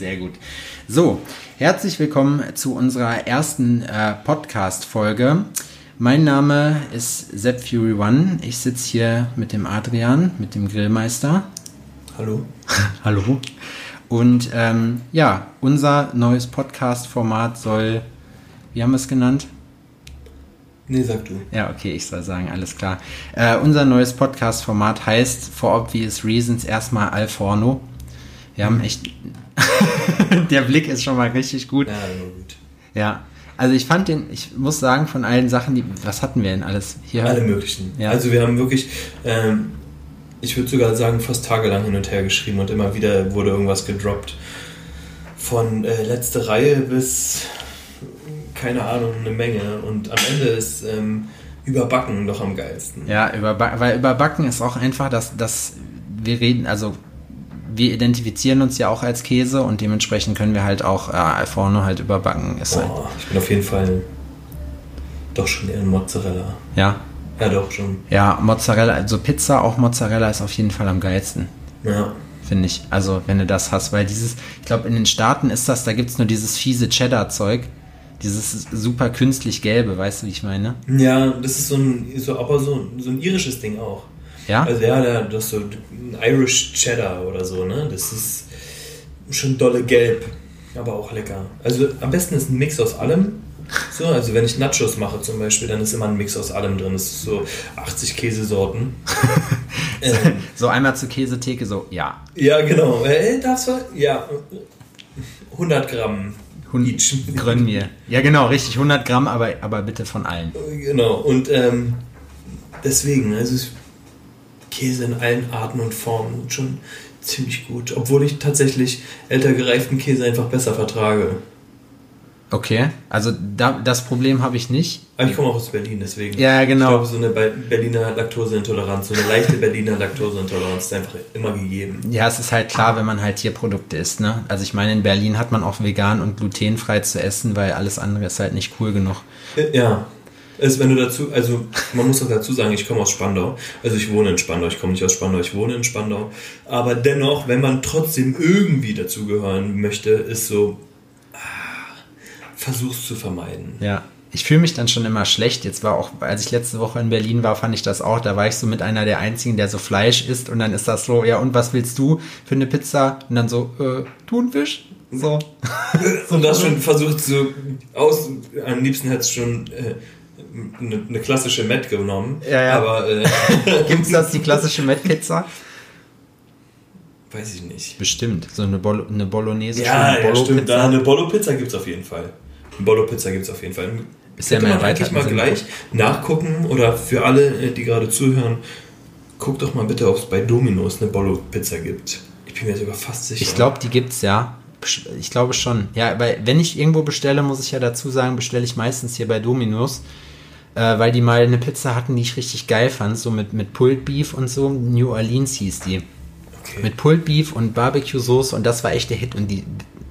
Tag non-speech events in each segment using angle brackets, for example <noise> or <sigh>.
Sehr gut. So, herzlich willkommen zu unserer ersten äh, Podcast-Folge. Mein Name ist Sepp Fury One. Ich sitze hier mit dem Adrian, mit dem Grillmeister. Hallo. <laughs> Hallo. Und ähm, ja, unser neues Podcast-Format soll, wie haben wir es genannt? Nee, sag du. Ja, okay, ich soll sagen, alles klar. Äh, unser neues Podcast-Format heißt For Obvious Reasons erstmal Alforno. Wir haben echt. <laughs> Der Blick ist schon mal richtig gut. Ja, gut. Ja. Also ich fand den, ich muss sagen, von allen Sachen, die. Was hatten wir denn alles hier? Alle möglichen. Ja. Also wir haben wirklich, ähm, ich würde sogar sagen, fast tagelang hin und her geschrieben und immer wieder wurde irgendwas gedroppt. Von äh, letzte Reihe bis, keine Ahnung, eine Menge. Und am Ende ist ähm, Überbacken doch am geilsten. Ja, überba weil überbacken ist auch einfach, dass, dass wir reden, also wir identifizieren uns ja auch als Käse und dementsprechend können wir halt auch äh, Alforno halt überbacken. Ist halt, Boah, ich bin auf jeden Fall doch schon eher ein Mozzarella. ja. Ja, doch schon. Ja, Mozzarella, also Pizza, auch Mozzarella ist auf jeden Fall am geilsten. Ja. finde ich. Also, wenn du das hast, weil dieses, ich glaube, in den Staaten ist das, da gibt es nur dieses fiese Cheddar-Zeug. Dieses super künstlich gelbe, weißt du, wie ich meine? Ja, das ist so ein, so, aber so, so ein irisches Ding auch. Ja? Also ja, da- das ist so ein Irish Cheddar oder so, ne? Das ist schon dolle gelb, aber auch lecker. Also am besten ist ein Mix aus allem. So, also wenn ich Nachos mache zum Beispiel, dann ist immer ein Mix aus allem drin. Das ist so 80 Käsesorten. <laughs> ähm, so einmal zur Käsetheke, so, ja. ja, genau. Äh, darfst du? Ja. 100 Gramm each. Grönn mir. Ja, genau, richtig, 100 Gramm, aber, aber bitte von allen. Genau, und ähm, deswegen, also es- Käse in allen Arten und Formen schon ziemlich gut. Obwohl ich tatsächlich älter gereiften Käse einfach besser vertrage. Okay, also da, das Problem habe ich nicht. Aber ich komme auch aus Berlin, deswegen. Ja, genau. Ich glaube, so eine Be- Berliner Laktoseintoleranz, so eine leichte Berliner Laktoseintoleranz ist einfach immer gegeben. Ja, es ist halt klar, wenn man halt Tierprodukte isst, ne? Also ich meine, in Berlin hat man auch vegan und glutenfrei zu essen, weil alles andere ist halt nicht cool genug. Ja. Also wenn du dazu, also man muss auch dazu sagen, ich komme aus Spandau. Also ich wohne in Spandau, ich komme nicht aus Spandau, ich wohne in Spandau. Aber dennoch, wenn man trotzdem irgendwie dazugehören möchte, ist so, ah, versuch's zu vermeiden. Ja. Ich fühle mich dann schon immer schlecht. Jetzt war auch, als ich letzte Woche in Berlin war, fand ich das auch. Da war ich so mit einer der einzigen, der so Fleisch isst. Und dann ist das so, ja, und was willst du für eine Pizza? Und dann so, äh, Thunfisch? So. <laughs> Und das schon versucht so aus, am liebsten hätte es schon äh, eine, eine klassische Met genommen. Ja, ja. Aber äh, <laughs> Gibt's das, die klassische Met-Pizza? weiß ich nicht. Bestimmt. So eine, Bolo eine Bolognese. Ja, schon, ja stimmt. Da Bolo-Pizza. eine Bolo-Pizza gibt es auf jeden Fall. Eine Bolo-Pizza gibt es auf jeden Fall. Ist ja mehr man eigentlich mal gleich nachgucken oder für alle, äh, die gerade zuhören, guckt doch mal bitte, ob es bei Domino's eine Bolo-Pizza gibt. Ich bin mir sogar fast sicher. Ich glaube, die gibt's ja. Ich glaube schon. Ja, weil wenn ich irgendwo bestelle, muss ich ja dazu sagen, bestelle ich meistens hier bei Domino's, äh, weil die mal eine Pizza hatten, die ich richtig geil fand, so mit, mit Pulled Beef und so. New Orleans hieß die. Okay. Mit Pulled Beef und Barbecue-Soße und das war echt der Hit und die,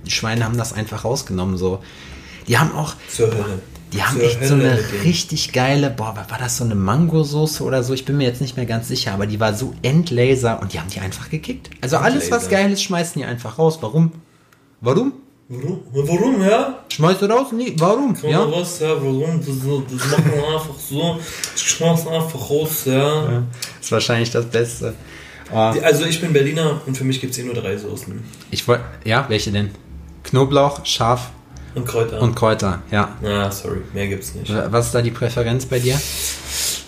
Schweine haben das einfach rausgenommen, so. Die haben auch, Zur Hölle. die haben Zur echt so eine richtig geile, boah, war das so eine Mangosoße oder so? Ich bin mir jetzt nicht mehr ganz sicher, aber die war so endlaser und die haben die einfach gekickt. Also alles, was geil ist, schmeißen die einfach raus. Warum? Warum? Warum? Warum, ja? Schmeißt du raus? Nee, warum? Komm Ja? raus, ja, warum? Das, das machen wir einfach so. Ich schmeiß einfach raus, ja. Ist wahrscheinlich das Beste. Oh, Also ich bin Berliner und für mich gibt es hier nur drei Soßen. ich wollte, ja, welche denn? Knoblauch, Schaf Und Kräuter. und Kräuter, ja. Ah, sorry, mehr gibt's nicht. Was ist da die Präferenz bei dir?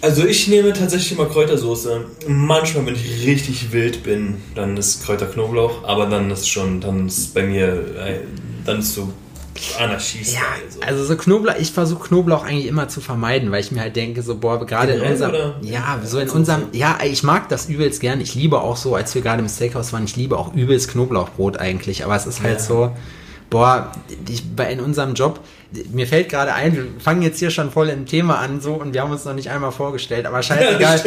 Also ich nehme tatsächlich immer Kräutersoße. Manchmal, wenn ich richtig wild bin, dann ist Kräuter-Knoblauch, aber dann ist schon, dann ist bei mir, äh, dann ist so Anarchie. Ja, so. also so Knoblauch, ich versuche Knoblauch eigentlich immer zu vermeiden, weil ich mir halt denke, so, boah, gerade in unserem, oder? ja, so in unserem, ja, ich mag das übelst gern. Ich liebe auch so, als wir gerade im Steakhouse waren, ich liebe auch übelst Knoblauchbrot eigentlich, aber es ist halt Ja. so, boah, ich, bei in unserem Job, mir fällt gerade ein, wir fangen jetzt hier schon voll im Thema an, so, und wir haben uns noch nicht einmal vorgestellt, aber scheißegal,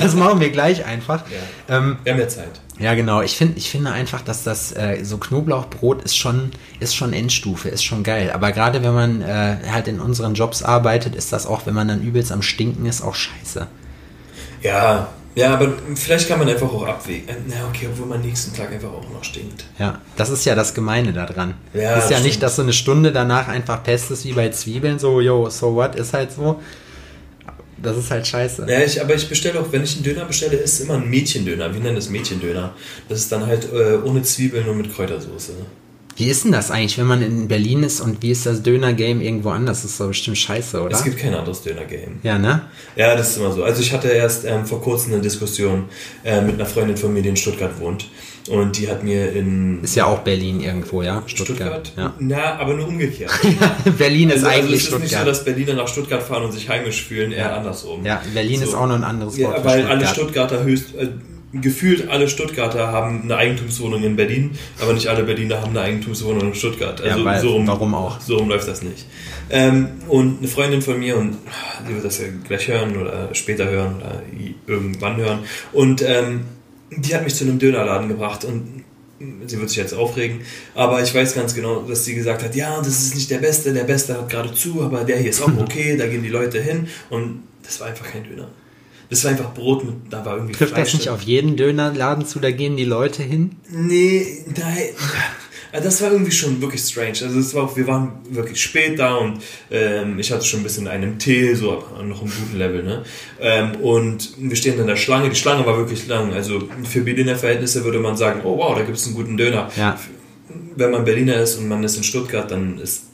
das machen wir gleich einfach. Ja. Ähm, Wir haben ja Zeit. ja, genau. Ich finde, ich finde einfach, dass das äh, so Knoblauchbrot ist schon, ist schon Endstufe, ist schon geil. Aber gerade wenn man äh, halt in unseren Jobs arbeitet, ist das auch, wenn man dann übelst am Stinken ist, auch scheiße. Ja, Ja, aber vielleicht kann man einfach auch abwägen. Äh, Na, okay, obwohl man nächsten Tag einfach auch noch stinkt. Ja, das ist ja das Gemeine daran. Ja, ist ja stimmt. nicht, dass so eine Stunde danach einfach Pest ist wie bei Zwiebeln, so, yo, so what, ist halt so. Das ist halt scheiße. Ja, ich, aber ich bestelle auch, wenn ich einen Döner bestelle, ist immer ein Mädchendöner. Wir nennen das Mädchendöner. Das ist dann halt äh, ohne Zwiebeln und mit Kräutersoße. Wie ist denn das eigentlich, wenn man in Berlin ist und wie ist das Döner-Game irgendwo anders? Das ist doch bestimmt scheiße, oder? Es gibt kein anderes Döner-Game. ja, ne? Ja, das ist immer so. Also ich hatte erst ähm, vor kurzem eine Diskussion äh, mit einer Freundin von mir, die in Stuttgart wohnt. Und die hat mir in Ist ja auch Berlin irgendwo, ja? Stuttgart, Ja. na, aber nur umgekehrt. <laughs> Berlin ist Also, also eigentlich es ist nicht so, Stuttgart. dass Berliner nach Stuttgart fahren und sich heimisch fühlen, eher andersrum. ja, Berlin ist So. auch noch ein anderes Wort Ja, weil alle Stuttgart. Stuttgarter höchst, äh, gefühlt alle Stuttgarter haben eine Eigentumswohnung in Berlin, aber nicht alle Berliner haben eine Eigentumswohnung in Stuttgart. Ja, Also weil- so rum, warum auch? So rum läuft das nicht. Ähm, und eine Freundin von mir, und sie wird das ja gleich hören oder später hören oder irgendwann hören, und ähm, die hat mich zu einem Dönerladen gebracht und sie wird sich jetzt aufregen, aber ich weiß ganz genau, dass sie gesagt hat, ja, das ist nicht der Beste, der Beste hat gerade zu, aber der hier ist auch <laughs> okay, da gehen die Leute hin und das war einfach kein Döner. Das war einfach Brot mit, da war irgendwie Trifft das Fleisch nicht drin. auf jeden Dönerladen zu, da gehen die Leute hin? Nee, nein. Also Das war irgendwie schon wirklich strange. Also es war auch, wir waren wirklich spät da und ähm, ich hatte schon ein bisschen einen Tee, so noch im guten Level, ne? Ähm, und wir stehen in der Schlange. Die Schlange war wirklich lang. Also für Berliner Verhältnisse würde man sagen, oh wow, da gibt es einen guten Döner. Ja. Wenn man Berliner ist und man ist in Stuttgart, dann ist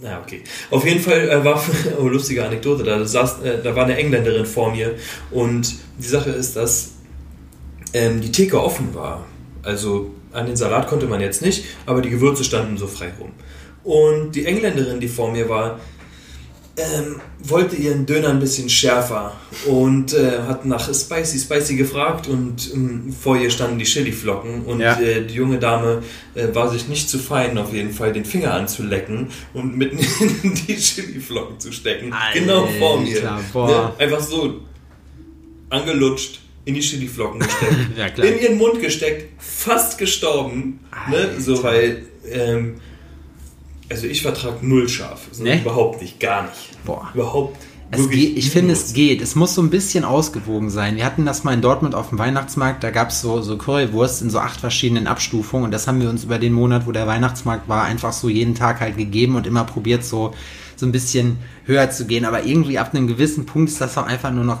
na okay. Auf jeden Fall äh, war <laughs> oh, lustige Anekdote. Da saß, äh, da war eine Engländerin vor mir und die Sache ist, dass ähm, die Theke offen war. Also an den Salat konnte man jetzt nicht, aber die Gewürze standen so frei rum. Und die Engländerin, die vor mir war, ähm, wollte ihren Döner ein bisschen schärfer und äh, hat nach Spicy Spicy gefragt und ähm, vor ihr standen die Chiliflocken und Ja. äh, die junge Dame äh, war sich nicht zu fein, auf jeden Fall den Finger anzulecken und mitten in <laughs> die Chiliflocken zu stecken. genau vor mir. Alter, boah. Ne? Einfach so angelutscht, in die Chiliflocken gesteckt, <laughs> Ja, klar. in ihren Mund gesteckt, fast gestorben. Ne? Alter. So, weil, ähm, also ich vertrag null scharf. So, Ne? Überhaupt nicht, gar nicht. Boah. Überhaupt. Geht, ich finde, es geht. Es muss so ein bisschen ausgewogen sein. Wir hatten das mal in Dortmund auf dem Weihnachtsmarkt. Da gab es so, so Currywurst in so acht verschiedenen Abstufungen. Und das haben wir uns über den Monat, wo der Weihnachtsmarkt war, einfach so jeden Tag halt gegeben und immer probiert, so, so ein bisschen höher zu gehen. Aber irgendwie ab einem gewissen Punkt ist das auch einfach nur noch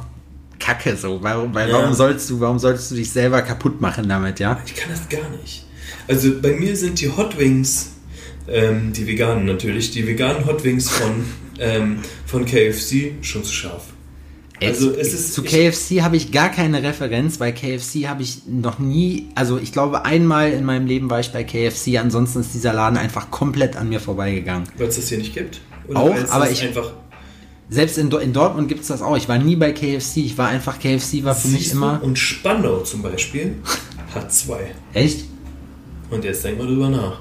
Kacke so. Warum, weil, Ja. warum sollst du, warum sollst du dich selber kaputt machen damit, ja? Ich kann das gar nicht. Also bei mir sind die Hot Wings, ähm, die veganen natürlich, die veganen Hot Wings von, ähm, von KFC schon zu scharf. Also es ist zu KFC habe ich gar keine Referenz. Bei KFC habe ich noch nie, also ich glaube einmal in meinem Leben war ich bei KFC. Ansonsten ist dieser Laden einfach komplett an mir vorbeigegangen. Weil es das hier nicht gibt? Auch, weil es aber ich- einfach Selbst in, in Dortmund gibt es das auch. Ich war nie bei KFC. Ich war einfach KFC war für mich Siehst du? immer Und Spandau zum Beispiel hat zwei. echt. Und jetzt denk mal drüber nach.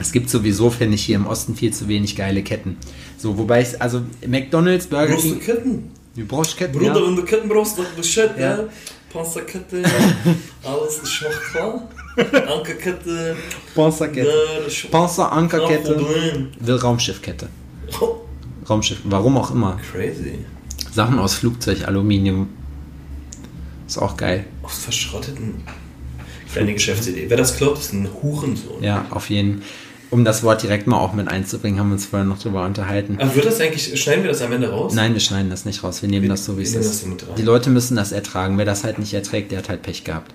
Es gibt sowieso finde ich hier im Osten viel zu wenig geile Ketten. So wobei ich also McDonald's, Burger Brauchst du King, Ketten? du brauchst Ketten, Bruder, ja. wenn du Ketten brauchst, dann Bescheid, Ja. ja. Panzerkette, <laughs> alles ist schon klar. Ankerkette, Panzerkette, ja, Panzer Ankerkette, will Raumschiffkette. Oh, Raumschiff, warum auch immer. crazy. Sachen aus Flugzeug, Aluminium. Ist auch geil. Aus verschrotteten. Kleine Geschäftsidee. Wer das klaut, ist ein Hurensohn. Ja, auf jeden Um das Wort direkt mal auch mit einzubringen, haben wir uns vorher noch drüber unterhalten. Aber wird das eigentlich, schneiden wir das am Ende raus? Nein, wir schneiden das nicht raus. Wir nehmen Wir- das so, wie es ist. Die Leute müssen das ertragen. Wer das halt nicht erträgt, der hat halt Pech gehabt.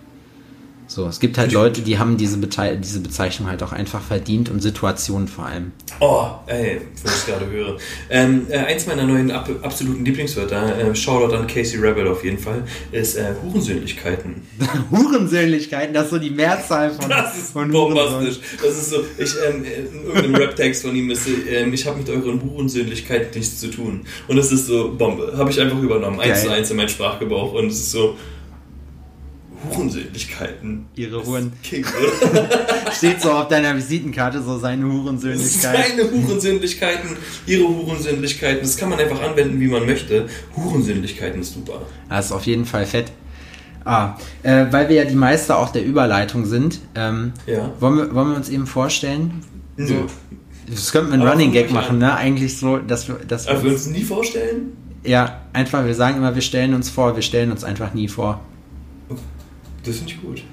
So, es gibt halt Leute, die haben diese, Bete diese Bezeichnung halt auch einfach verdient und Situationen vor allem. Oh, ey, wenn ich gerade höre. Ähm, äh, eins meiner neuen ab absoluten Lieblingswörter, äh, Shoutout an Casey Rebel auf jeden Fall, ist äh, Hurensöhnlichkeiten. <laughs> Hurensöhnlichkeiten, das ist so die Mehrzahl von, Das ist von bombastisch. Das ist so, ich, ähm, in irgendeinem <laughs> Rap-Text von ihm ist, ähm, ich habe mit euren Hurensöhnlichkeiten nichts zu tun. Und das ist so Bombe. Habe ich einfach übernommen, eins Geil. zu eins in meinen Sprachgebrauch. Und es ist so, Hurensöhnlichkeiten. Ihre Huren. King? <laughs> Steht so auf deiner Visitenkarte so seine Hurensöhnlichkeit. Seine Hurensündlichkeiten, ihre Hurensündlichkeiten, das kann man einfach anwenden, wie man möchte. Hurensündlichkeiten ist super. Das ist auf jeden Fall fett. Ah, äh, weil wir ja die Meister auch der Überleitung sind, ähm, Ja. wollen, wir, wollen wir uns eben vorstellen? Nö. Das könnten wir ein Aber Running Gag machen, ne? Eigentlich so, dass wir, dass Aber wir uns nie vorstellen? Ja, einfach, wir sagen immer, wir stellen uns vor, wir stellen uns einfach nie vor. Das finde ich gut.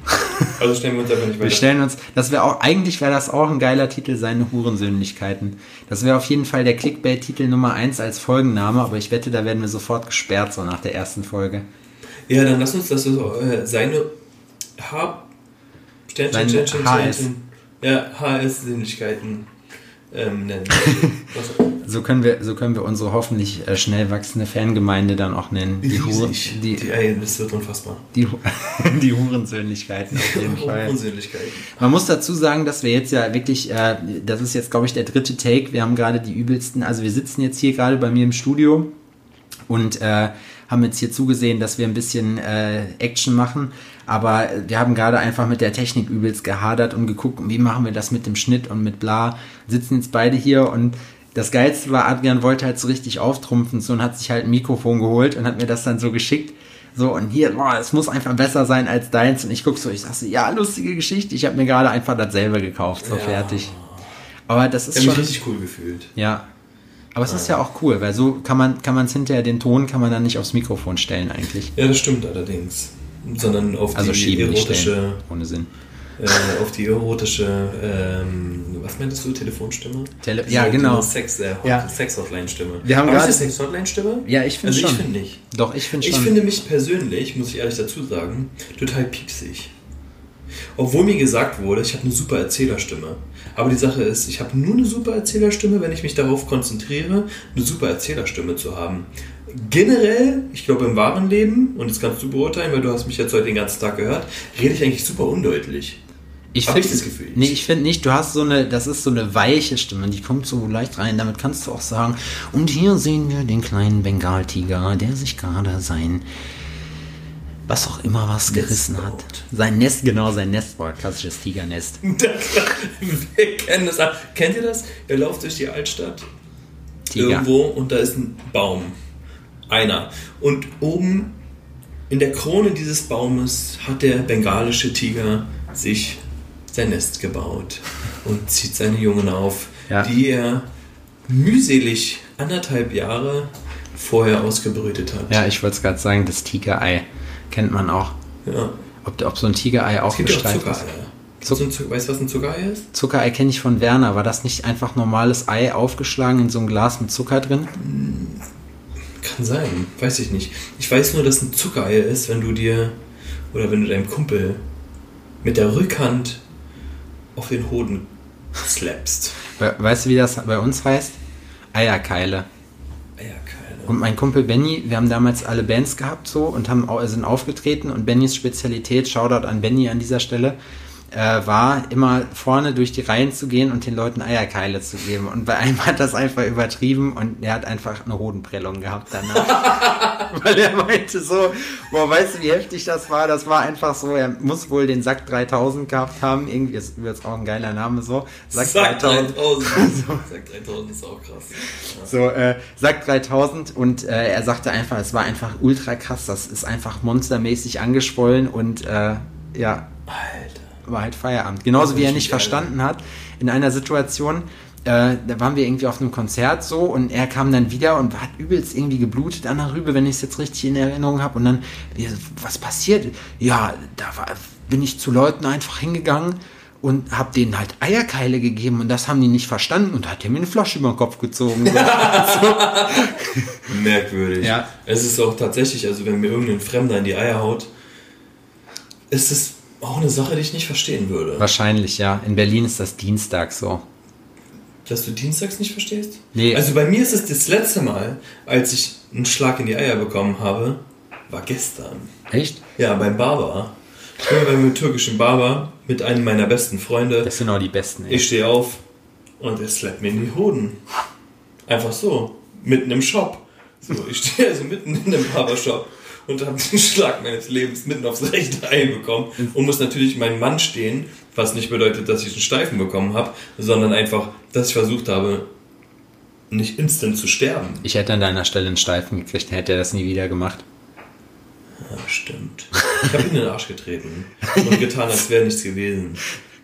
Also stellen wir uns einfach nicht Wir weiter. stellen uns, das wäre auch, eigentlich wäre das auch ein geiler Titel, seine Hurensöhnlichkeiten. Das wäre auf jeden Fall der Clickbait-Titel Nummer 1 als Folgenname, aber ich wette, da werden wir sofort gesperrt, so nach der ersten Folge. Ja, dann lass uns das so, äh, seine H... Sternchen, Sternchen. Sternchen. Ja, HS-Sinnlichkeiten ähm, nennen. <laughs> Was? So können wir, so können wir unsere hoffentlich äh, schnell wachsende Fangemeinde dann auch nennen. Die, Hure, Riesig. die, die, ey, das wird unfassbar. die, <laughs> die Hurensöhnlichkeiten auf jeden <laughs> Fall. Man muss dazu sagen, dass wir jetzt ja wirklich, äh, das ist jetzt, glaube ich, der dritte Take. Wir haben gerade die übelsten, also wir sitzen jetzt hier gerade bei mir im Studio und äh, haben jetzt hier zugesehen, dass wir ein bisschen äh, Action machen. Aber wir haben gerade einfach mit der Technik übelst gehadert und geguckt, wie machen wir das mit dem Schnitt und mit bla. Sitzen jetzt beide hier und das Geilste war, Adrian wollte halt so richtig auftrumpfen so und hat sich halt ein Mikrofon geholt und hat mir das dann so geschickt. So, und hier, boah, es muss einfach besser sein als deins. Und ich guck so, ich sag so, ja, lustige Geschichte. Ich habe mir gerade einfach dasselbe gekauft, so Ja. fertig. Aber das Ich ist mich schon, richtig cool gefühlt. ja. Aber es ist ja auch cool, weil so kann man kann man es hinterher den Ton kann man dann nicht aufs Mikrofon stellen eigentlich. Ja, das stimmt allerdings. Sondern auf Also die erotische, stellen, ohne Sinn. Äh, auf die erotische, ähm, was meintest du, Telefonstimme? Tele- ja, genau. Sex, äh, Ja. Sex-Hotline-Stimme. Wir haben Aber gerade- Sex-Hotline-Stimme? Ja, ich finde Also schon. ich finde nicht. Doch, ich finde Ich schon. finde mich persönlich, muss ich ehrlich dazu sagen, total piepsig. Obwohl mir gesagt wurde, ich habe eine super Erzählerstimme. Aber die Sache ist, ich habe nur eine super Erzählerstimme, wenn ich mich darauf konzentriere, eine super Erzählerstimme zu haben. Generell, ich glaube im wahren Leben, und das kannst du beurteilen, weil du hast mich jetzt heute den ganzen Tag gehört, rede ich eigentlich super undeutlich. Ich hab find- ich das Gefühl. Nee, ich finde nicht, du hast so eine, das ist so eine weiche Stimme, die kommt so leicht rein. Damit kannst du auch sagen, und hier sehen wir den kleinen Bengaltiger, der sich gerade sein, was auch immer was gerissen hat. baut. Sein Nest, genau, sein Nest, boah, klassisches Tigernest. <laughs> Wir kennen das. Kennt ihr das? Ihr lauft durch die Altstadt Tiger. irgendwo und da ist ein Baum. Einer. Und oben in der Krone dieses Baumes hat der bengalische Tiger sich sein Nest gebaut und zieht seine Jungen auf, Ja. die er mühselig anderthalb Jahre vorher ausgebrütet hat. Ja, ich wollte es gerade sagen, das Tigerei kennt man auch. Ja. Ob, ob so ein Tigerei auch gestreift ist. Zuck Zuck weißt du, was ein Zuckerei ist? Zuckerei kenne ich von Werner. War das nicht einfach normales Ei aufgeschlagen in so ein Glas mit Zucker drin? Kann sein, weiß ich nicht. Ich weiß nur, dass ein Zuckerei ist, wenn du dir oder wenn du deinem Kumpel mit der Rückhand auf den Hoden slappst. We- Weißt du, wie das bei uns heißt? Eierkeile. Eierkeile. Und mein Kumpel Benny, wir haben damals alle Bands gehabt so und haben, sind aufgetreten und Bennys Spezialität, Shoutout an Benny an dieser Stelle, äh, war immer vorne durch die Reihen zu gehen und den Leuten Eierkeile zu geben. Und bei einem hat das einfach übertrieben und er hat einfach eine Hodenprellung gehabt danach. <laughs> Weil er meinte so, boah, weißt du, wie heftig das war? Das war einfach so, er muss wohl den Sack 3000 gehabt haben. Irgendwie ist jetzt auch ein geiler Name so. Sack, Sack 3000. 3000. <laughs> Sack 3000 ist auch krass. So, äh, sagt 3000 und äh, er sagte einfach, es war einfach ultra krass, das ist einfach monstermäßig angeschwollen und äh, ja, Alter. War halt Feierabend. Genauso wie er nicht verstanden hat, in einer Situation, äh, da waren wir irgendwie auf einem Konzert so und er kam dann wieder und hat übelst irgendwie geblutet an der Rübe, wenn ich es jetzt richtig in Erinnerung habe. Und dann, was passiert? Ja, da war, bin ich zu Leuten einfach hingegangen und habe denen halt Eierkeile gegeben und das haben die nicht verstanden und hat er mir eine Flasche über den Kopf gezogen. <laughs> Merkwürdig. Ja. Es ist auch tatsächlich, also wenn mir irgendein Fremder in die Eier haut, ist es auch eine Sache, die ich nicht verstehen würde. Wahrscheinlich, ja. In Berlin ist das Dienstag so. Dass du dienstags nicht verstehst? Nee. Also bei mir ist es das letzte Mal, als ich einen Schlag in die Eier bekommen habe, war gestern. Echt? Ja, beim Barber. Ich bin beim türkischen Barber mit einem meiner besten Freunde. Das sind auch die besten. Ey. Ich stehe auf und er slappt mir in die Hoden. Einfach so. Mitten im Shop. So, ich stehe also mitten in dem Barbershop und habe den Schlag meines Lebens mitten aufs rechte Ei bekommen und muss natürlich meinen Mann stehen, was nicht bedeutet, dass ich einen Steifen bekommen habe, sondern einfach, dass ich versucht habe, nicht instant zu sterben. Ich hätte an deiner Stelle einen Steifen gekriegt, dann hätte er das nie wieder gemacht. Ja, stimmt. Ich habe ihn in den Arsch getreten und getan, als wäre nichts gewesen.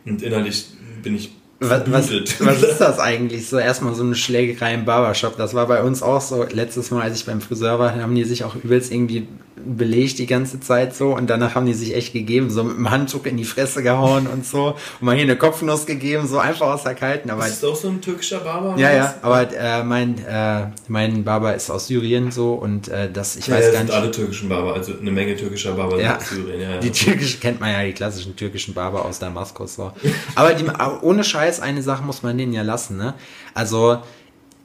Und innerlich bin ich Was, was, was, ist das eigentlich? So erstmal so eine Schlägerei im Barbershop. Das war bei uns auch so. Letztes Mal, als ich beim Friseur war, haben die sich auch übelst irgendwie belegt die ganze Zeit so und danach haben die sich echt gegeben, so mit dem Handtuch in die Fresse gehauen und so und mal hier eine Kopfnuss gegeben, so einfach aus der Kalten. Aber ist das auch so ein türkischer Barber? Ja, ja, aber äh, mein, äh, mein Barber ist aus Syrien so und äh, das, ich weiß ja, gar nicht. alle türkischen Barber, also eine Menge türkischer Barber ja, aus Syrien. Ja, die türkische kennt man ja, die klassischen türkischen Barber aus Damaskus so. aber die, ohne Scheiß, eine Sache muss man denen ja lassen, ne? Also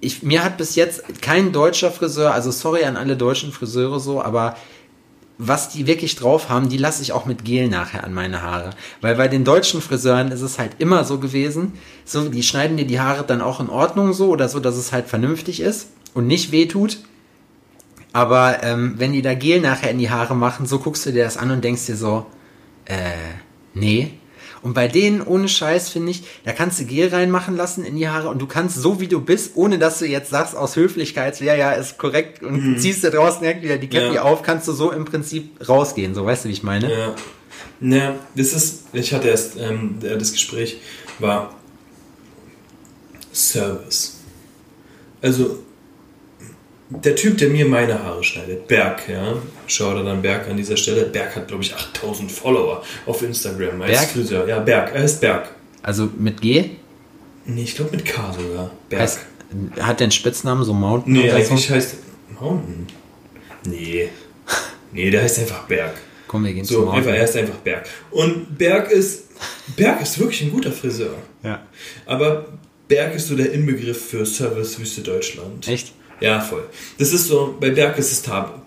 ich, mir hat bis jetzt kein deutscher Friseur, also sorry an alle deutschen Friseure so, aber was die wirklich drauf haben, die lasse ich auch mit Gel nachher an meine Haare. Weil bei den deutschen Friseuren ist es halt immer so gewesen, so, die schneiden dir die Haare dann auch in Ordnung so oder so, dass es halt vernünftig ist und nicht wehtut. Aber ähm, wenn die da Gel nachher in die Haare machen, so guckst du dir das an und denkst dir so, äh, nee, und bei denen, ohne Scheiß, finde ich, da kannst du Gel reinmachen lassen in die Haare und du kannst so wie du bist, ohne dass du jetzt sagst aus Höflichkeit, ja, ja, ist korrekt und mhm. ziehst du draußen direkt wieder die Cappy ja. auf, kannst du so im Prinzip rausgehen. So, weißt du, wie ich meine? Ja. Ja, das ist, ich hatte erst, ähm, das Gespräch war Service. Also, der Typ, der mir meine Haare schneidet, Berg, ja, schau da dann Berg an dieser Stelle. Berg hat, glaube ich, 8000 Follower auf Instagram als Berg? Friseur. Ja, Berg, er heißt Berg. Also mit G? Nee, ich glaube mit K sogar. Berg. Heißt, hat der einen Spitznamen, so Mountain? Nee, eigentlich heißt Mountain. Nee. Nee, der heißt einfach Berg. Komm, wir gehen so, einfach, er ist einfach Berg. Und Berg ist, Berg ist wirklich ein guter Friseur. Ja. Aber Berg ist so der Inbegriff für Service Wüste Deutschland. Echt? Ja, voll. Das ist so, bei Berg ist es tab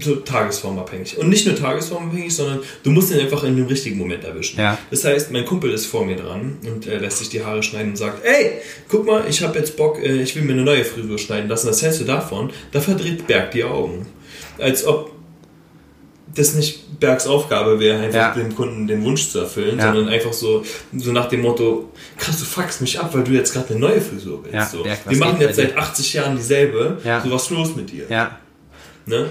so tagesformabhängig. Und nicht nur tagesformabhängig, sondern du musst ihn einfach in dem richtigen Moment erwischen. Ja. Das heißt, mein Kumpel ist vor mir dran und er lässt sich die Haare schneiden und sagt, ey, guck mal, ich habe jetzt Bock, äh, ich will mir eine neue Frisur schneiden lassen. Was hältst du davon? Da verdreht Berg die Augen. Als ob das nicht Bergs Aufgabe wäre, einfach ja. dem Kunden den Wunsch zu erfüllen, ja. sondern einfach so, so nach dem Motto, krass, du fuckst mich ab, weil du jetzt gerade eine neue Frisur willst. Ja, so. Berg, Wir machen jetzt seit 80 Jahren dieselbe, so was los mit dir. Ja. Ne?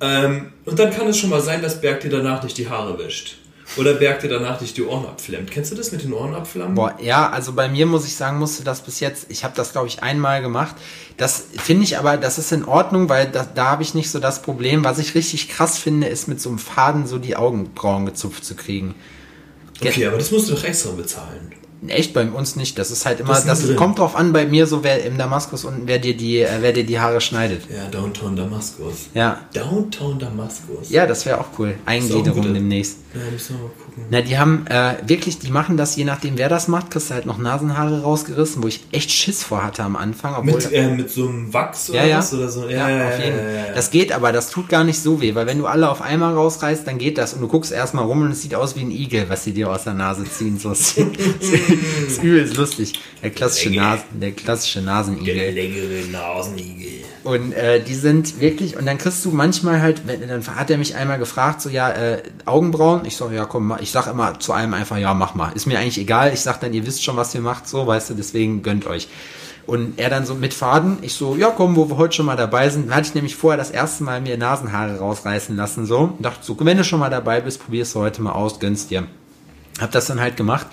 Ähm, und dann kann es schon mal sein, dass Berg dir danach nicht die Haare wäscht. Oder Berg dir danach nicht die Ohren abflammt. Kennst du das mit den Ohren abflammen? Boah, ja, also bei mir muss ich sagen, musste das bis jetzt, ich habe das glaube ich einmal gemacht. Das finde ich aber, das ist in Ordnung, weil da, da habe ich nicht so das Problem. Was ich richtig krass finde, ist mit so einem Faden so die Augenbrauen gezupft zu kriegen. Okay, aber das musst du doch extra bezahlen. Echt bei uns nicht. Das ist halt immer, das, das kommt drauf an bei mir, so wer im Damaskus und wer dir die, äh, wer dir die Haare schneidet. Ja, Downtown Damaskus. Ja. Downtown Damaskus. Ja, das wäre auch cool. Eingliederung demnächst. Ja, müssen wir mal gucken. Na, die haben äh, wirklich, die machen das, je nachdem wer das macht, kriegst du halt noch Nasenhaare rausgerissen, wo ich echt Schiss vor hatte am Anfang. mit, äh, mit so einem Wachs oder ja, ja. was oder so? Ja, ja, auf jeden Fall. Das geht aber, das tut gar nicht so weh, weil wenn du alle auf einmal rausreißt, dann geht das und du guckst erstmal rum und es sieht aus wie ein Igel, was sie dir aus der Nase ziehen. So, das <laughs> ist übel ist lustig. Der klassische, Nasen, der klassische Nasenigel. Der längere Nasenigel. Und äh, die sind wirklich, und dann kriegst du manchmal halt, wenn, dann hat er mich einmal gefragt, so ja, äh, Augenbrauen. Ich so, ja komm, ich sag immer zu einem einfach, ja, mach mal. Ist mir eigentlich egal. Ich sag dann, ihr wisst schon, was ihr macht, so, weißt du, deswegen gönnt euch. Und er dann so mit Faden, ich so, ja komm, wo wir heute schon mal dabei sind, hatte ich nämlich vorher das erste Mal mir Nasenhaare rausreißen lassen, so. Und dachte so, wenn du schon mal dabei bist, probierst du heute mal aus, gönnst dir. Hab das dann halt gemacht.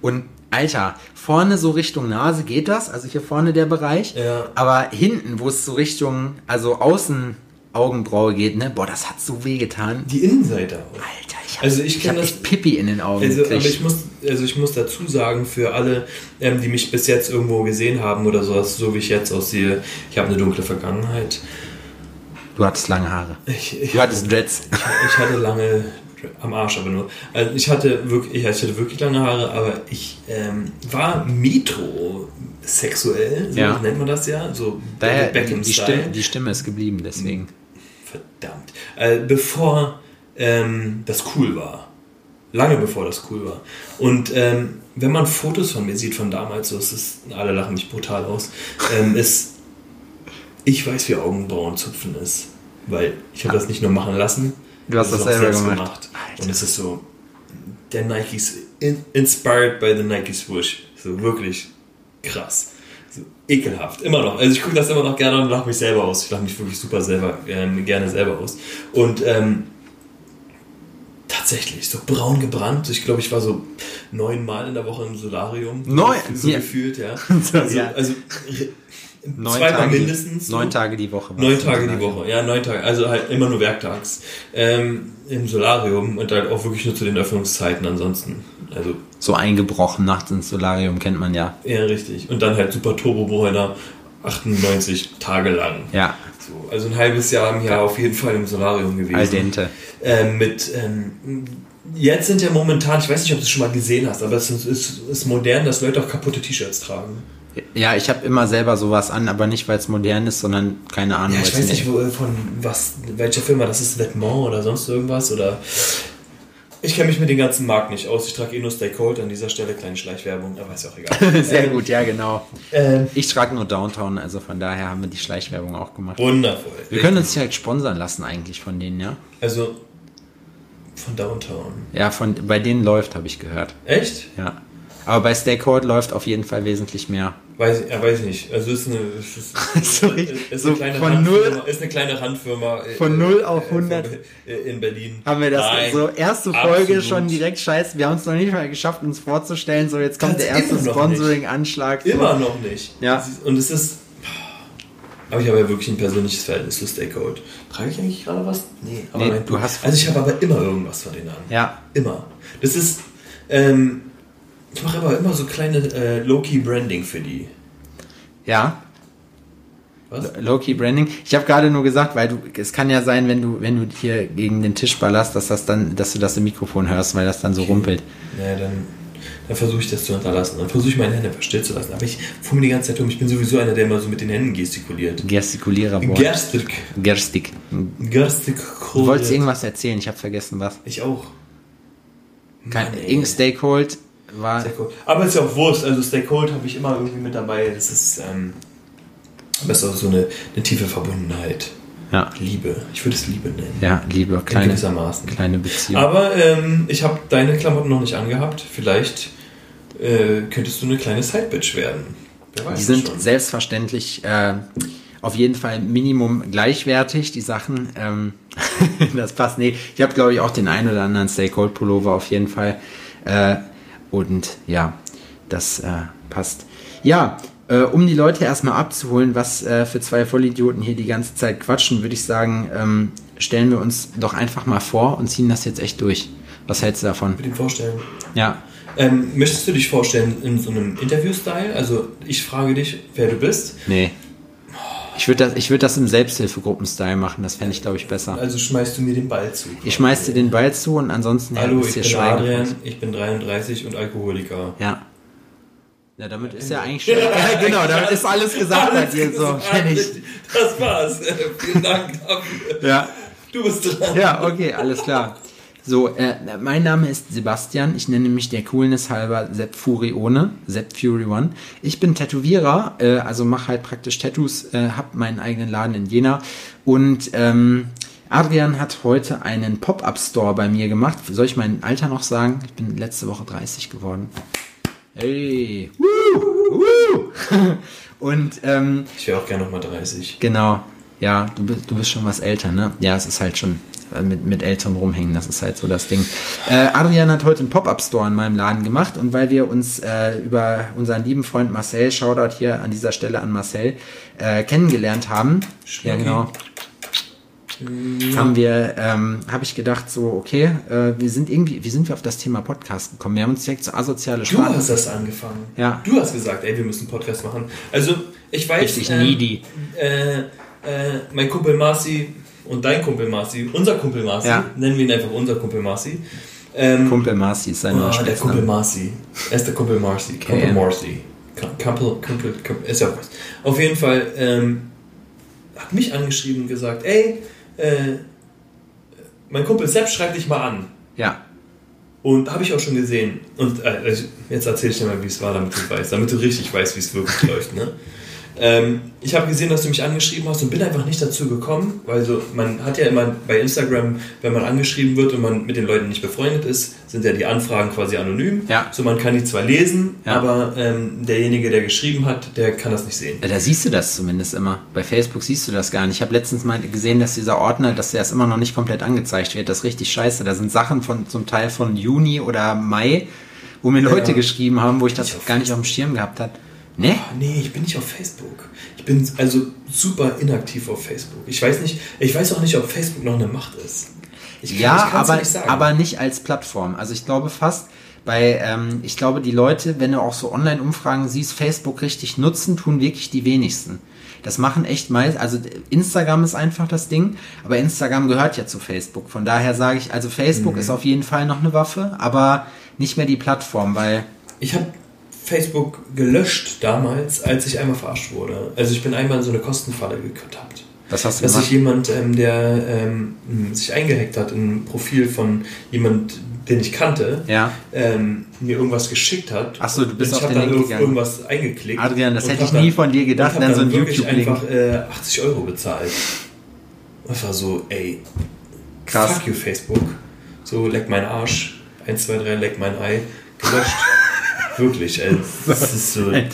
Und Alter, vorne so Richtung Nase geht das, also hier vorne der Bereich. Ja. Aber hinten, wo es so Richtung, also außen Augenbraue geht, ne? Boah, das hat so weh getan. Die Innenseite auch. Alter, also ich, ich hab das, echt Pipi in den Augen. Also, aber ich muss, also ich muss dazu sagen, für alle, ähm, die mich bis jetzt irgendwo gesehen haben oder sowas, so wie ich jetzt aussehe, ich habe eine dunkle Vergangenheit. Du hattest lange Haare. Ich, ich du hattest Dreads. <laughs> Ich, hatte lange am Arsch aber nur. Also ich hatte wirklich, ich hatte wirklich lange Haare, aber ich ähm, war metrosexuell, so ja. nennt man das ja, so Daher, die, die, Stimme, die Stimme ist geblieben, deswegen. Verdammt. Äh, bevor ähm, das cool war. Lange bevor das cool war. Und ähm, wenn man Fotos von mir sieht von damals, so ist es, alle lachen mich brutal aus, ähm, <laughs> ist, ich weiß, wie Augenbrauen zupfen ist. Weil ich habe das nicht nur machen lassen, Du hast das, das selber gemacht. gemacht. Und es ist so, der Nikes, in, inspired by the Nike Swoosh. So wirklich krass. So ekelhaft. Immer noch. Also ich gucke das immer noch gerne und lache mich selber aus. Ich lache mich wirklich super selber, ähm, gerne selber aus. Und ähm, Tatsächlich, so braun gebrannt. Ich glaube, ich war so neunmal in der Woche im Solarium. Neun? So Ja. gefühlt, ja. <laughs> So, Also, ja. also Neun zweimal Tage, mindestens. so. Neun Tage die Woche. Neun Tage die. Woche, ja, neun Tage. Also halt immer nur werktags. Ähm, Im Solarium und halt auch wirklich nur zu den Öffnungszeiten ansonsten. Also So eingebrochen nachts ins Solarium kennt man ja. eher richtig. Und dann halt super Turbo-Bräuner 98 Tage lang. Ja, So, also ein halbes Jahr im Jahr auf jeden Fall im Solarium gewesen. al dente. Ähm, mit, ähm, jetzt sind ja momentan, ich weiß nicht, ob du es schon mal gesehen hast, aber es ist, ist, ist modern, dass Leute auch kaputte T-Shirts tragen. Ja, ich habe immer selber sowas an, aber nicht, weil es modern ist, sondern keine Ahnung. Ja, ich weiß nicht, wo, von was, welcher Firma das ist, Vêtements oder sonst irgendwas oder. Ich kenne mich mit dem ganzen Markt nicht aus. Ich trage eh nur Stay Cold an dieser Stelle, kleine Schleichwerbung, aber ist ja auch egal. <laughs> Sehr gut, ja, genau. Ähm, Ich trage nur Downtown, also von daher haben wir die Schleichwerbung auch gemacht. wundervoll. Wir können uns halt sponsern lassen eigentlich von denen, ja? Also von Downtown. Ja, von bei denen läuft, habe ich gehört. Echt? Ja. Aber bei Stakehold läuft auf jeden Fall wesentlich mehr. Weiß, ja, weiß ich nicht. Also ist eine, ist, <laughs> ist, Sorry. ist So eine kleine von Handfirma, ist eine kleine Handfirma äh, Von äh, null auf äh, 100. von- äh, in Berlin. Haben wir das Nein, so erste Folge absolut. schon direkt scheiße. Wir haben es noch nicht mal geschafft, uns vorzustellen. So, jetzt kommt Kannst der erste Sponsoring-Anschlag. Immer noch nicht. Ja. Und es ist. Aber ich habe ja wirklich ein persönliches Verhältnis zu Stay Cold. Trage ich eigentlich gerade was? Nee, aber Nee, nein, du hast- Also ich habe aber immer irgendwas von denen an. Ja, Immer. Das ist. Ähm, ich mache aber immer so kleine äh, Low-Key-Branding für die. ja. Was? Low-Key Branding. Ich habe gerade nur gesagt, weil du, es kann ja sein, wenn du, wenn du hier gegen den Tisch ballerst, dass das dann, dass du das im Mikrofon hörst, weil das dann so rumpelt. Naja, dann, dann versuche ich das zu unterlassen. Dann versuche ich meine Hände still zu lassen. Aber ich fuhr mir die ganze Zeit um. Ich bin sowieso einer, der immer so mit den Händen gestikuliert. Gestikulierer Gerstik. Gerstig. Gestikuliert. Du wolltest irgendwas erzählen, ich habe vergessen was. Ich auch. Kein, Mann, irgendein Stakehold war. Stay Cold. Aber ist ja auch Wurst. Also Stay Cold habe ich immer irgendwie mit dabei. Das ist, ähm, das ist auch so eine, eine tiefe Verbundenheit. Ja, Liebe. Ich würde es Liebe nennen. ja, Liebe, In kleine, gewissermaßen. kleine Beziehung. Aber ähm, ich habe deine Klamotten noch nicht angehabt. Vielleicht äh, könntest du eine kleine Sidebitch werden. Wer weiß Die sind schon. selbstverständlich äh, auf jeden Fall Minimum gleichwertig, die Sachen. Ähm, <laughs> das passt. Nee, ich habe, glaube ich, auch den einen oder anderen Stakehold Pullover auf jeden Fall. Äh, und ja, das äh, passt. Ja, äh, um die Leute erstmal abzuholen, was äh, für zwei Vollidioten hier die ganze Zeit quatschen, würde ich sagen, ähm, stellen wir uns doch einfach mal vor und ziehen das jetzt echt durch. Was hältst du davon? Mit dem Vorstellen. Ja, Ähm, möchtest du dich vorstellen in so einem Interview-Style? Also ich frage dich, wer du bist. nee. Ich würde das, ich würd das im Selbsthilfegruppen-Style machen, das fände ich, glaube ich, besser. Also schmeißt du mir den Ball zu. Ich schmeiß dir den Ball zu und ansonsten Hallo, ist ich hier bin Schweigen. Adrian, ich bin 33 und Alkoholiker. Ja. Ja, damit ist ja eigentlich schon. <laughs> ja, genau, damit ist alles gesagt bei dir. So, ich. Das war's. <laughs> Vielen Dank dafür. Ja. Du bist dran. Ja, okay, alles klar. So, äh, mein Name ist Sebastian. Ich nenne mich der Coolness halber Sepp Furione, Sepp Fury One. Ich bin Tätowierer, äh, also mache halt praktisch Tattoos, äh, hab meinen eigenen Laden in Jena. Und ähm, Adrian hat heute einen Pop-Up-Store bei mir gemacht. Soll ich mein Alter noch sagen? Ich bin letzte Woche 30 geworden. Hey. Woo, woo. <laughs> Und ähm, Ich wäre auch gerne nochmal 30. Genau. Ja, du bist, du bist schon was älter, ne? Ja, es ist halt schon äh, mit, mit Eltern rumhängen, das ist halt so das Ding. Äh, Adrian hat heute einen Pop-Up-Store in meinem Laden gemacht und weil wir uns äh, über unseren lieben Freund Marcel, Shoutout hier an dieser Stelle an Marcel, äh, kennengelernt haben, ja Schnucki. genau, haben wir, ähm, habe ich gedacht so, okay, äh, wir sind irgendwie, wie sind wir auf das Thema Podcast gekommen? Wir haben uns direkt so asoziale Du Sprache. hast das angefangen. Ja. Du hast gesagt, ey, wir müssen Podcast machen. Also, ich weiß. Richtig ähm, needy. Äh, mein Kumpel Marci und dein Kumpel Marci, unser Kumpel Marci, Ja. nennen wir ihn einfach unser Kumpel Marci. Ähm, Kumpel Marci ist sein neuer Ah, der Spitzname. Kumpel Marci. Er ist der Kumpel Marci. Kumpel KM. Marci. Kumpel, Kumpel, Kumpel, ist ja was. Auf jeden Fall ähm, hat mich angeschrieben und gesagt, ey, äh, mein Kumpel Sepp schreibt dich mal an. Ja, Und habe ich auch schon gesehen. Und äh, also jetzt erzähle ich dir mal, wie es war, damit du weißt, damit du richtig weißt, wie es wirklich <laughs> läuft. Ne? Ähm, ich habe gesehen, dass du mich angeschrieben hast und bin einfach nicht dazu gekommen, weil so, man hat ja immer bei Instagram, wenn man angeschrieben wird und man mit den Leuten nicht befreundet ist, sind ja die Anfragen quasi anonym. Ja. So man kann die zwar lesen, Ja. aber ähm, derjenige, der geschrieben hat, der kann das nicht sehen. Ja, Da siehst du das zumindest immer. Bei Facebook siehst du das gar nicht. Ich habe letztens mal gesehen, dass dieser Ordner, dass der ist immer noch nicht komplett angezeigt wird. Das ist richtig scheiße. Da sind Sachen von zum Teil von Juni oder Mai, wo mir Leute geschrieben haben, wo ich das Ich gar nicht auf dem Schirm gehabt habe. Ne? Ah, nee, ich bin nicht auf Facebook. Ich bin also super inaktiv auf Facebook. Ich weiß nicht, ich weiß auch nicht, ob Facebook noch eine Macht ist. Ich kann- Ja, ich aber, nicht sagen. aber nicht als Plattform. Also ich glaube fast, bei, ähm, ich glaube, die Leute, wenn du auch so Online-Umfragen siehst, Facebook richtig nutzen, tun wirklich die wenigsten. Das machen echt meist, also Instagram ist einfach das Ding, aber Instagram gehört ja zu Facebook. Von daher sage ich, also Facebook Mhm. ist auf jeden Fall noch eine Waffe, aber nicht mehr die Plattform, weil Ich habe Facebook gelöscht damals, als ich einmal verarscht wurde. Also ich bin einmal in so eine Kostenfalle getappt. was hast du Dass gemacht? sich jemand, ähm, der ähm, sich eingehackt hat in ein Profil von jemand, den ich kannte, Ja. ähm, mir irgendwas geschickt hat. Ach so, du bist auf den dann Link gegangen. irgendwas eingeklickt. Adrian, das hätte ich nie von dir gedacht, hab dann so ein wirklich YouTube-Link. einfach äh, 80 Euro bezahlt. Das war so, ey, Krass. fuck you Facebook. So, leck mein Arsch. 1, 2, 3, leck mein Ei. Gelöscht. <laughs> Wirklich, ey. <laughs> Das ist so, äh,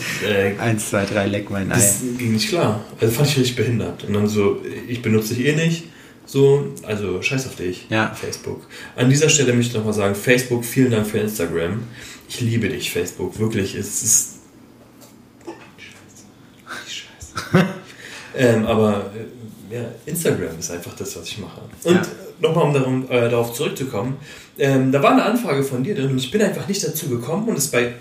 Eins, zwei, drei, leck mein Ei. das ging nicht klar. Also fand ich richtig behindert. Und dann so, ich benutze dich eh nicht. So, also scheiß auf dich, Ja. Facebook. An dieser Stelle möchte ich nochmal sagen, Facebook, vielen Dank für Instagram. Ich liebe dich, Facebook. Wirklich, es ist... Scheiße. ähm, aber äh, ja, Instagram ist einfach das, was ich mache. Und Ja. nochmal, um darum, äh, darauf zurückzukommen, ähm, da war eine Anfrage von dir drin und ich bin einfach nicht dazu gekommen und es bei,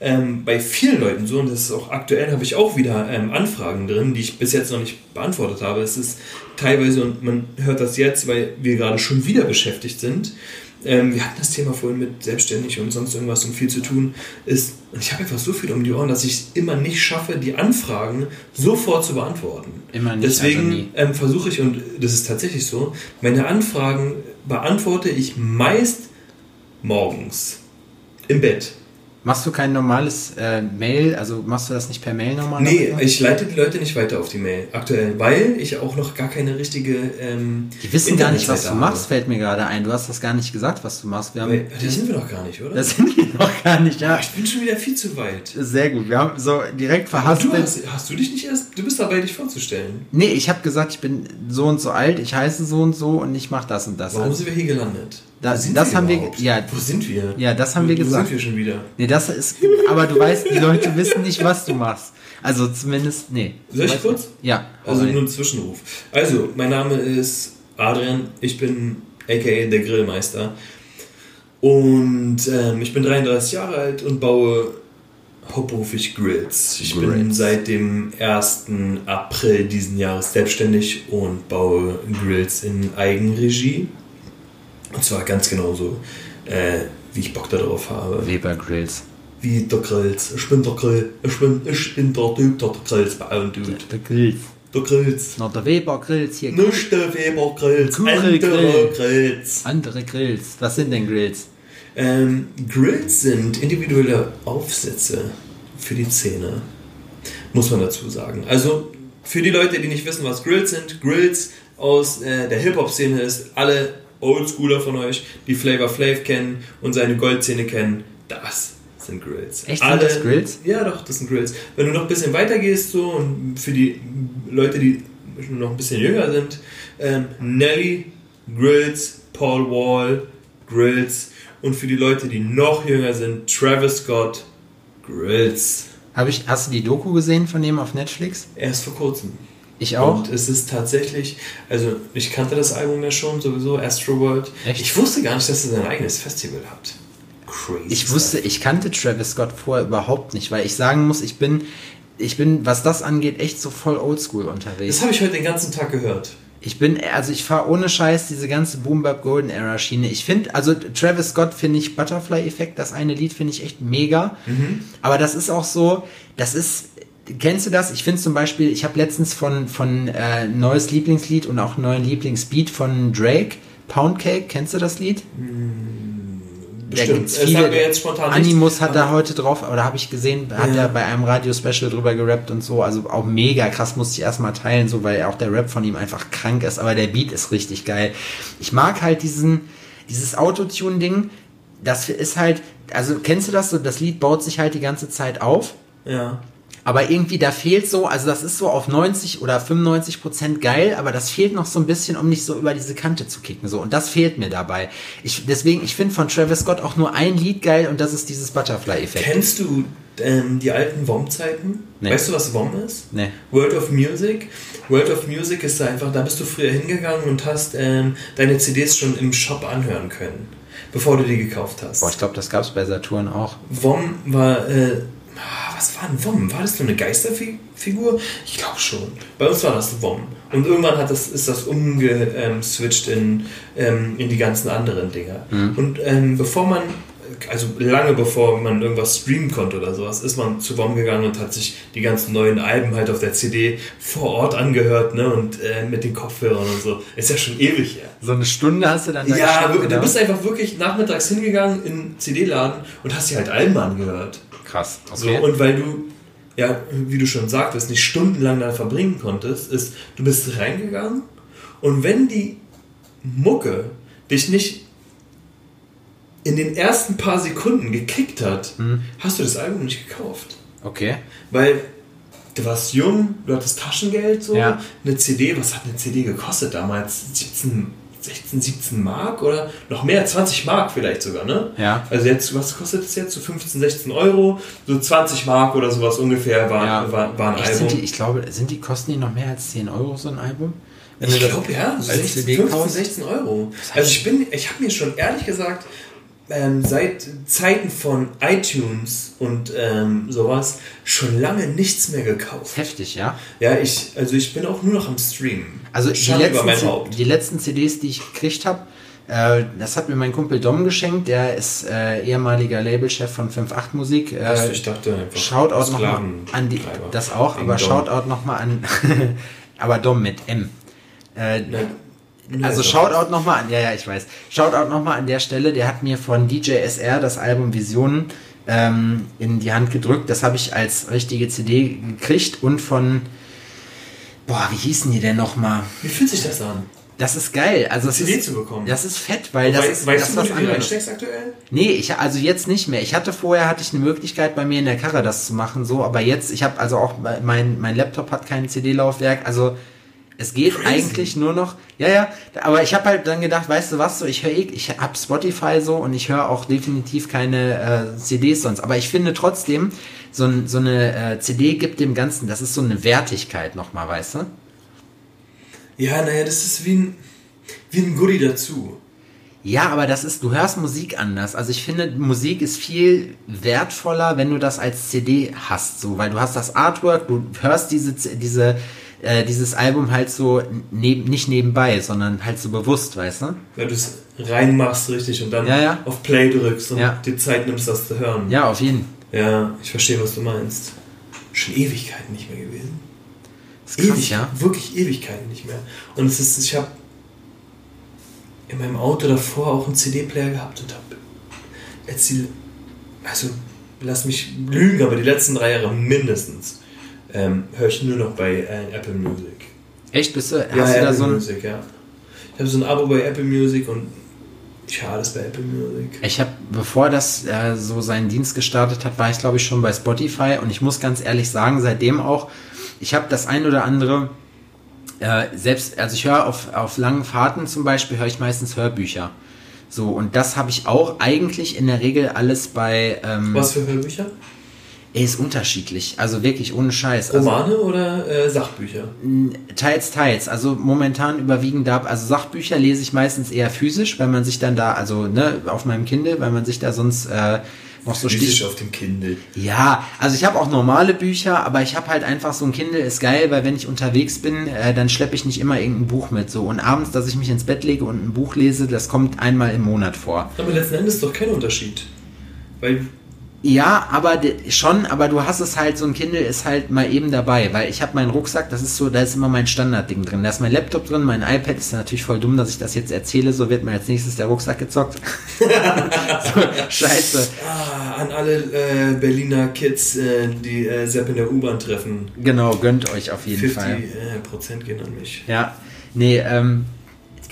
ähm, bei vielen Leuten so, und das ist auch aktuell, habe ich auch wieder ähm, Anfragen drin, die ich bis jetzt noch nicht beantwortet habe. Es ist teilweise, und man hört das jetzt, weil wir gerade schon wieder beschäftigt sind, ähm, wir hatten das Thema vorhin mit selbstständig und sonst irgendwas und viel zu tun ist. Und ich habe einfach so viel um die Ohren, dass ich es immer nicht schaffe, die Anfragen sofort zu beantworten. Immer nicht, Deswegen also ähm, versuche ich, und das ist tatsächlich so, meine Anfragen beantworte ich meist morgens im Bett. Machst du kein normales äh, Mail, also machst du das nicht per Mail normalerweise? Nee, ich leite die Leute nicht weiter auf die Mail aktuell, weil ich auch noch gar keine richtige. Ähm, Die wissen gar nicht, was du machst, fällt mir gerade ein. Du hast das gar nicht gesagt, was du machst. Wir haben, Weil, das sind wir noch gar nicht, oder? das sind wir noch gar nicht, ja. ich bin schon wieder viel zu weit. Sehr gut. Wir haben so direkt Aber verhaspelt. du hast, hast du dich nicht erst. Du bist dabei, dich vorzustellen. Nee, ich habe gesagt, ich bin so und so alt, ich heiße so und so und ich mache das und das. Warum Also, sind wir hier gelandet? Da- Wo sind das haben wir- überhaupt? ja. Wo sind wir? Ja, das haben wo, wir gesagt. Wo sind wir schon wieder? nee, das ist. Aber du weißt, die Leute wissen nicht, was du machst. Also zumindest, nee. Soll ich kurz? Ja. Also nur ein Zwischenruf. Also, mein Name ist Adrian, ich bin aka der Grillmeister. Und ähm, ich bin 33 Jahre alt und baue hauptberuflich Grills. Ich bin Grills. seit dem 1. April diesen Jahres selbstständig und baue Grills in Eigenregie. Und zwar ganz genauso, äh, wie ich Bock darauf habe. Weber Grills. Wie der Grills. Ich bin der Grill. Ich bin, ich bin der Typ, der der Grills bauen tut. Der Grills. Der Grills. Noch der Weber Grills hier. Nicht der Weber Grills, andere Grill. Grills. Andere Grills. Was sind denn Grills? Ähm, Grills sind individuelle Aufsätze für die Zähne, muss man dazu sagen. Also für die Leute, die nicht wissen, was Grills sind, Grills aus äh, der Hip-Hop-Szene ist, alle Oldschooler von euch, die Flavor Flav kennen und seine Goldzähne kennen, das sind Grills. Echt, sind alle, das Grills? Ja, doch, das sind Grills. Wenn du noch ein bisschen weiter gehst so und für die Leute, die noch ein bisschen jünger sind, ähm, Nelly, Grills, Paul Wall, Grills und für die Leute, die noch jünger sind, Travis Scott, Grills. Hab ich, hast du die Doku gesehen von dem auf Netflix? Erst vor kurzem. Ich auch. Und es ist tatsächlich, also ich kannte das Album ja schon sowieso, Astroworld. Echt? Ich wusste gar nicht, dass ihr sein eigenes Festival habt. Crazy. Ich wusste, ich kannte Travis Scott vorher überhaupt nicht, weil ich sagen muss, ich bin, ich bin, was das angeht, echt so voll oldschool unterwegs. Das habe ich heute den ganzen Tag gehört. Ich bin, also ich fahre ohne Scheiß diese ganze Boom Bap Golden Era Schiene. Ich finde, also Travis Scott finde ich Butterfly Effekt, das eine Lied finde ich echt mega. Aber das ist auch so, das ist, kennst du das? Ich finde zum Beispiel, ich habe letztens von, von äh, neues Lieblingslied und auch neuen Lieblingsbeat von Drake, Pound Cake, kennst du das Lied? da gibt's viele. Animus hat da heute drauf, oder habe ich gesehen, hat ja. er bei einem Radio-Special drüber gerappt und so. Also auch mega krass, musste ich erstmal teilen, so weil auch der Rap von ihm einfach krank ist. Aber der Beat ist richtig geil. Ich mag halt diesen, dieses Autotune-Ding. Das ist halt, also kennst du das so? Das Lied baut sich halt die ganze Zeit auf. Ja. Aber irgendwie da fehlt so, also das ist so auf 90 oder 95 Prozent geil, aber das fehlt noch so ein bisschen, um nicht so über diese Kante zu kicken. So. Und das fehlt mir dabei. Ich, deswegen, ich finde von Travis Scott auch nur ein Lied geil und das ist dieses Butterfly-Effekt. Kennst du ähm, die alten WOM-Zeiten? Nee. Weißt du, was WOM ist? Nee. World of Music. World of Music ist da einfach, da bist du früher hingegangen und hast ähm, deine CDs schon im Shop anhören können, bevor du die gekauft hast. Boah, ich glaube, das gab es bei Saturn auch. WOM war äh, was war ein Wom? War das nur eine Geisterfigur? Ich glaube schon. Bei uns war das Wom. Und irgendwann hat das, ist das umgeswitcht in, ähm, in die ganzen anderen Dinger. Mhm. Und ähm, bevor man, also lange bevor man irgendwas streamen konnte oder sowas, ist man zu WOM gegangen und hat sich die ganzen neuen Alben halt auf der CD vor Ort angehört, ne? Und äh, mit den Kopfhörern und so. Ist ja schon ewig her. So eine Stunde hast du dann da Ja, du, du bist einfach wirklich nachmittags hingegangen in CD-Laden und hast dir halt Alben angehört. Krass. Okay. So, und weil du, ja, wie du schon sagtest, nicht stundenlang da verbringen konntest, ist, du bist reingegangen und wenn die Mucke dich nicht in den ersten paar Sekunden gekickt hat, mhm. hast du das Album nicht gekauft. Okay. Weil du warst jung, du hattest Taschengeld, so. Ja. Eine CD, was hat eine CD gekostet damals? 17 16, 17 Mark oder noch mehr, 20 Mark vielleicht sogar, ne? Ja. Also jetzt, was kostet es jetzt? So 15, 16 Euro, so 20 Mark oder sowas ungefähr war, ja. war, war ein Echt, Album. Die, ich glaube, sind die, kosten die noch mehr als 10 Euro so ein Album? Wenn ich glaube ja, so 16, 15, 16 Euro. Also ich bin, ich habe mir schon ehrlich gesagt ähm, seit Zeiten von iTunes und ähm, sowas schon lange nichts mehr gekauft. Heftig, ja? Ja, ich, also ich bin auch nur noch am Stream. Also die letzten, die letzten, CDs, die ich gekriegt habe, äh, das hat mir mein Kumpel Dom geschenkt, der ist äh, ehemaliger Labelchef von 5.8 Musik. Äh, also ich dachte einfach. Shoutout nochmal an die, das auch, aber Dom. Shoutout nochmal an, <laughs> aber Dom mit M. Äh, also Shoutout nochmal an, ja, ja, ich weiß. Shoutout nochmal an der Stelle, der hat mir von DJ SR das Album Visionen ähm, in die Hand gedrückt. Das habe ich als richtige CD gekriegt und von, boah, wie hießen die denn nochmal? Wie fühlt sich das an? Das ist geil. Also CD ist, zu bekommen. Das ist fett, weil das ist weißt das du, was du reinsteckst aktuell? Nee, ich also jetzt nicht mehr. Ich hatte vorher hatte ich eine Möglichkeit bei mir in der Karre das zu machen, so, aber jetzt ich habe also auch mein mein Laptop hat kein CD-Laufwerk, also es geht Crazy. eigentlich nur noch, ja, ja, aber ich habe halt dann gedacht, weißt du was, so ich höre eh, ich habe Spotify so und ich höre auch definitiv keine äh, CDs sonst, aber ich finde trotzdem, so, so eine äh, CD gibt dem Ganzen, das ist so eine Wertigkeit nochmal, weißt du? Ja, naja, das ist wie ein, wie ein Goodie dazu. Ja, aber das ist, du hörst Musik anders. Also ich finde, Musik ist viel wertvoller, wenn du das als CD hast, so, weil du hast das Artwork, du hörst diese, diese äh, dieses Album halt so neb nicht nebenbei, sondern halt so bewusst, weißt du? Weil du es reinmachst richtig und dann ja, ja. auf Play drückst und ja. dir Zeit nimmst, das zu hören. Ja, auf jeden. Ja, ich verstehe, was du meinst. Schon Ewigkeiten nicht mehr gewesen. Das ist krass, Ewig, ja? Wirklich Ewigkeiten nicht mehr. Und es ist, ich habe in meinem Auto davor auch einen CD-Player gehabt und habe jetzt die, also lass mich lügen, aber die letzten drei Jahre mindestens ähm, höre ich nur noch bei äh, Apple Music. Echt? Bist du, hast ja, du Apple da so ein... Music, ja. Ich habe so ein Abo bei Apple Music und ich höre alles bei Apple Music. Ich habe, bevor das äh, so seinen Dienst gestartet hat, war ich glaube ich schon bei Spotify und ich muss ganz ehrlich sagen, seitdem auch, ich habe das ein oder andere, äh, selbst, also ich höre auf, auf langen Fahrten zum Beispiel, höre ich meistens Hörbücher. So, und das habe ich auch eigentlich in der Regel alles bei. Ähm, Was für Hörbücher? Er ist unterschiedlich, also wirklich ohne Scheiß. Also, Romane oder äh, Sachbücher? Teils, teils. Also momentan überwiegend da, also Sachbücher lese ich meistens eher physisch, weil man sich dann da, also ne, auf meinem Kindle, weil man sich da sonst äh, noch so Physisch Stich auf dem Kindle. Ja, also ich habe auch normale Bücher, aber ich habe halt einfach so ein Kindle ist geil, weil wenn ich unterwegs bin, äh, dann schleppe ich nicht immer irgendein Buch mit so und abends, dass ich mich ins Bett lege und ein Buch lese, das kommt einmal im Monat vor. Aber letzten Endes ist doch kein Unterschied, weil Ja, aber schon, aber du hast es halt, so ein Kindle ist halt mal eben dabei, weil ich habe meinen Rucksack, das ist so, da ist immer mein Standardding drin. Da ist mein Laptop drin, mein iPad ist natürlich voll dumm, dass ich das jetzt erzähle, so wird mir als nächstes der Rucksack gezockt. <laughs> so, scheiße. Ah, an alle äh, Berliner Kids, äh, die äh, Sepp in der U-Bahn treffen. Genau, gönnt euch auf jeden 50 Fall. äh, Prozent gehen an mich. Ja, nee, ähm,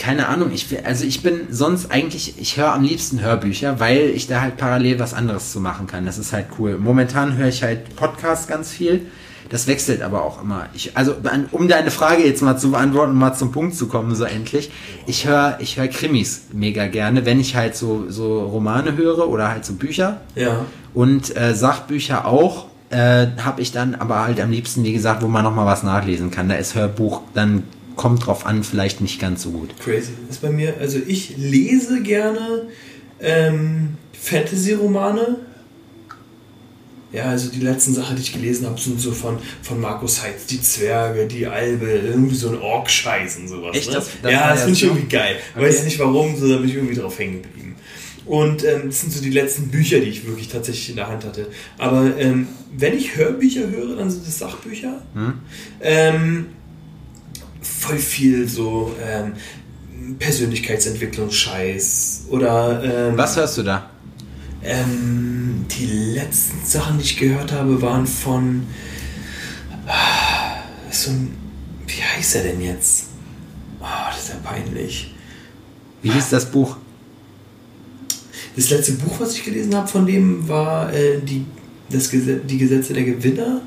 keine Ahnung. Ich, will- also ich bin sonst eigentlich, ich höre am liebsten Hörbücher, weil ich da halt parallel was anderes zu machen kann. Das ist halt cool. Momentan höre ich halt Podcasts ganz viel. Das wechselt aber auch immer. Ich, also um deine Frage jetzt mal zu beantworten, mal zum Punkt zu kommen, so endlich. Ich höre ich höre Krimis mega gerne, wenn ich halt so, so Romane höre oder halt so Bücher. Ja. Und äh, Sachbücher auch. Äh, habe ich dann aber halt am liebsten, wie gesagt, wo man noch mal was nachlesen kann. Da ist Hörbuch dann kommt drauf an, vielleicht nicht ganz so gut. Crazy. Das ist bei mir, also ich lese gerne ähm, Fantasy-Romane. Ja, also die letzten Sachen, die ich gelesen habe, sind so von, von Markus Heitz, die Zwerge, die Albe, irgendwie so ein Ork-Scheiß und sowas. Echt? Ne? Das- das ja, das ja finde ich irgendwie geil. Okay. Weiß nicht warum, so da bin ich irgendwie drauf hängen geblieben. Und ähm, das sind so die letzten Bücher, die ich wirklich tatsächlich in der Hand hatte. Aber ähm, wenn ich Hörbücher höre, dann sind es Sachbücher. Hm? Ähm, voll viel so ähm, Persönlichkeitsentwicklungsscheiß oder ähm, Was hörst du da? ähm, die letzten Sachen, die ich gehört habe, waren von ah, so ein, wie heißt er denn jetzt? Oh, das ist ja peinlich. Wie hieß das Buch? Das letzte Buch, was ich gelesen habe von dem, war äh, die, das Gesetz, die Gesetze der Gewinner.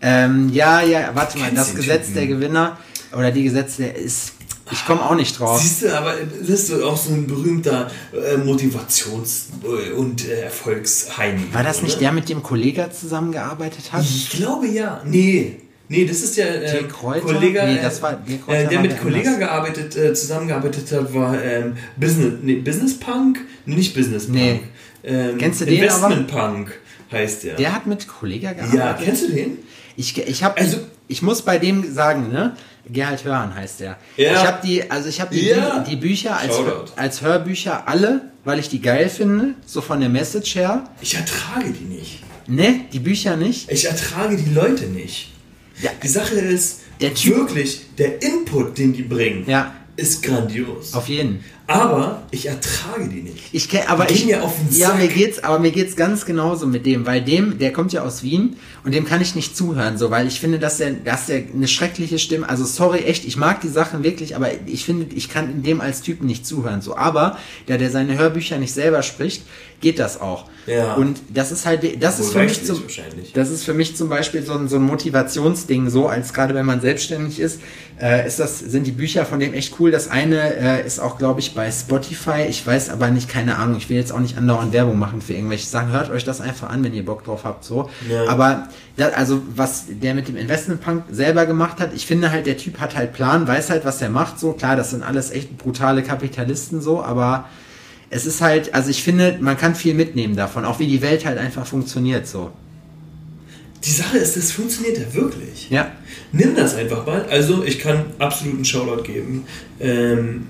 Ähm, ja, ja, warte mal, das Gesetz Typen? der Gewinner oder die Gesetze der ist. Ich komme auch nicht drauf. Siehst du, aber das ist auch so ein berühmter äh, Motivations- und äh, Erfolgsheini. War das nicht oder? der, mit dem Kollega zusammengearbeitet hat? Ich glaube ja. Nee. Nee, das ist ja äh? Kollege, Nee, das war- Dirk Kräuter äh, der mit Kollega gearbeitet, äh, zusammengearbeitet hat, war ähm, Business, nee, Business Punk? Nee, nicht Business Punk. Nee. Ähm, Kennst du den Investment Punk heißt der. Der hat mit Kollega gearbeitet. ja, kennst du den? Ich, ich habe Also- ich muss bei dem sagen, ne? Gerhard Hörhan heißt der. Ja. Ich habe die, also ich habe die, Ja. die Bücher als, Shoutout. als Hörbücher alle, weil ich die geil finde, so von der Message her. Ich ertrage die nicht. Ne, die Bücher nicht. Ich ertrage die Leute nicht. Ja. Die Sache ist, Der Typ- wirklich, der Input, den die bringen, Ja. ist grandios. Auf jeden. Aber ich ertrage die nicht. Ich kenn, aber ich, mir auf den ja, Sack. mir geht's, aber mir geht's ganz genauso mit dem, weil dem, der kommt ja aus Wien und dem kann ich nicht zuhören, so, weil ich finde, dass der, dass der eine schreckliche Stimme, also sorry, echt, ich mag die Sachen wirklich, aber ich finde, ich kann dem als Typen nicht zuhören, so, aber der, der seine Hörbücher nicht selber spricht, geht das auch. Ja. Und das ist halt, das ist Wohl für mich zum, das ist für mich zum Beispiel so ein, so ein Motivationsding, so als gerade wenn man selbstständig ist, äh, ist das, sind die Bücher von dem echt cool. Das eine äh, ist auch, glaube ich, bei Spotify. Ich weiß aber nicht, keine Ahnung. Ich will jetzt auch nicht andauernd Werbung machen für irgendwelche Sachen. Hört euch das einfach an, wenn ihr Bock drauf habt, so. Ja. Aber da, also was der mit dem Investmentpunk selber gemacht hat, ich finde halt, der Typ hat halt Plan, weiß halt, was er macht, so. Klar, das sind alles echt brutale Kapitalisten, so, aber es ist halt, also ich finde, man kann viel mitnehmen davon, auch wie die Welt halt einfach funktioniert, so. Die Sache ist, das funktioniert ja wirklich. Ja. Nimm das einfach mal. Also, ich kann absoluten Shoutout geben. Ähm,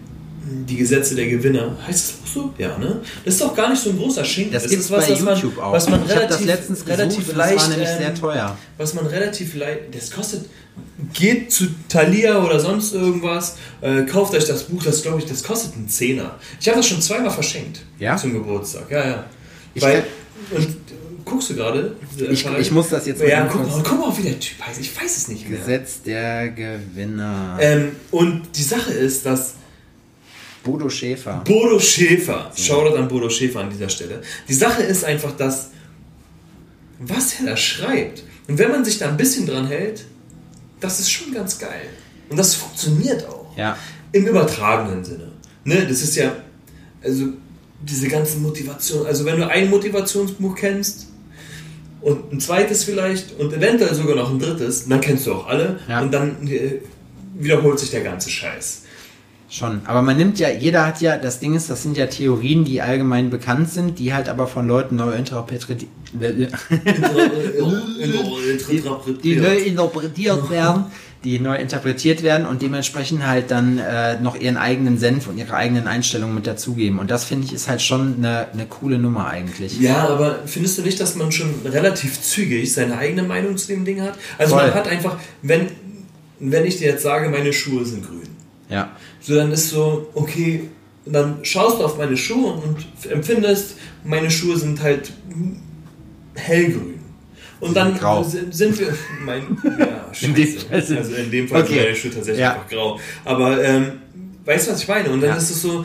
die Gesetze der Gewinner. Heißt das auch so? Ja, ne? Das ist doch gar nicht so ein großer Schinken. Das ist gibt's was, bei was man, YouTube auch. Was man ich habe relativ, das letztens gesucht relativ und leicht, das war nämlich ähm, sehr teuer. Was man relativ leicht. Das kostet. Geht zu Thalia oder sonst irgendwas. Äh, kauft euch das Buch. Das glaube ich, das kostet einen Zehner. Ich habe das schon zweimal verschenkt. Ja? Zum Geburtstag. Ja, ja. Ich Weil. kann- und, guckst du gerade? Äh, Ich, ich muss das jetzt mal Ja, ganz guck mal, guck mal, wie der Typ heißt. Ich weiß es nicht mehr. Gesetz der Gewinner. Ähm, und die Sache ist, dass Bodo Schäfer. Bodo Schäfer, Shoutout an Bodo Schäfer an dieser Stelle. Die Sache ist einfach, dass was er da schreibt und wenn man sich da ein bisschen dran hält, das ist schon ganz geil. Und das funktioniert auch. Ja. Im übertragenen Sinne. Ne, das ist ja, also diese ganzen Motivationen, also wenn du ein Motivationsbuch kennst und ein zweites vielleicht und eventuell sogar noch ein drittes, dann kennst du auch alle Ja. und dann äh, wiederholt sich der ganze Scheiß. Schon. Aber man nimmt ja, jeder hat ja, das Ding ist, das sind ja Theorien, die allgemein bekannt sind, die halt aber von Leuten neu interpretiert, die neu interpretiert werden, die neu interpretiert werden und dementsprechend halt dann äh, noch ihren eigenen Senf und ihre eigenen Einstellungen mit dazugeben. Und das finde ich ist halt schon eine, eine coole Nummer eigentlich. Ja, aber findest du nicht, dass man schon relativ zügig seine eigene Meinung zu dem Ding hat? Also Voll. man hat einfach, wenn, wenn ich dir jetzt sage, meine Schuhe sind grün. Ja. So, dann ist so, okay, dann schaust du auf meine Schuhe und empfindest, meine Schuhe sind halt hellgrün. Und dann grau. sind wir. Mein, ja, <laughs> in dem also in dem Fall okay. sind meine Schuhe tatsächlich ja. einfach grau. Aber ähm, weißt du, was ich meine? Und dann ja. ist es so,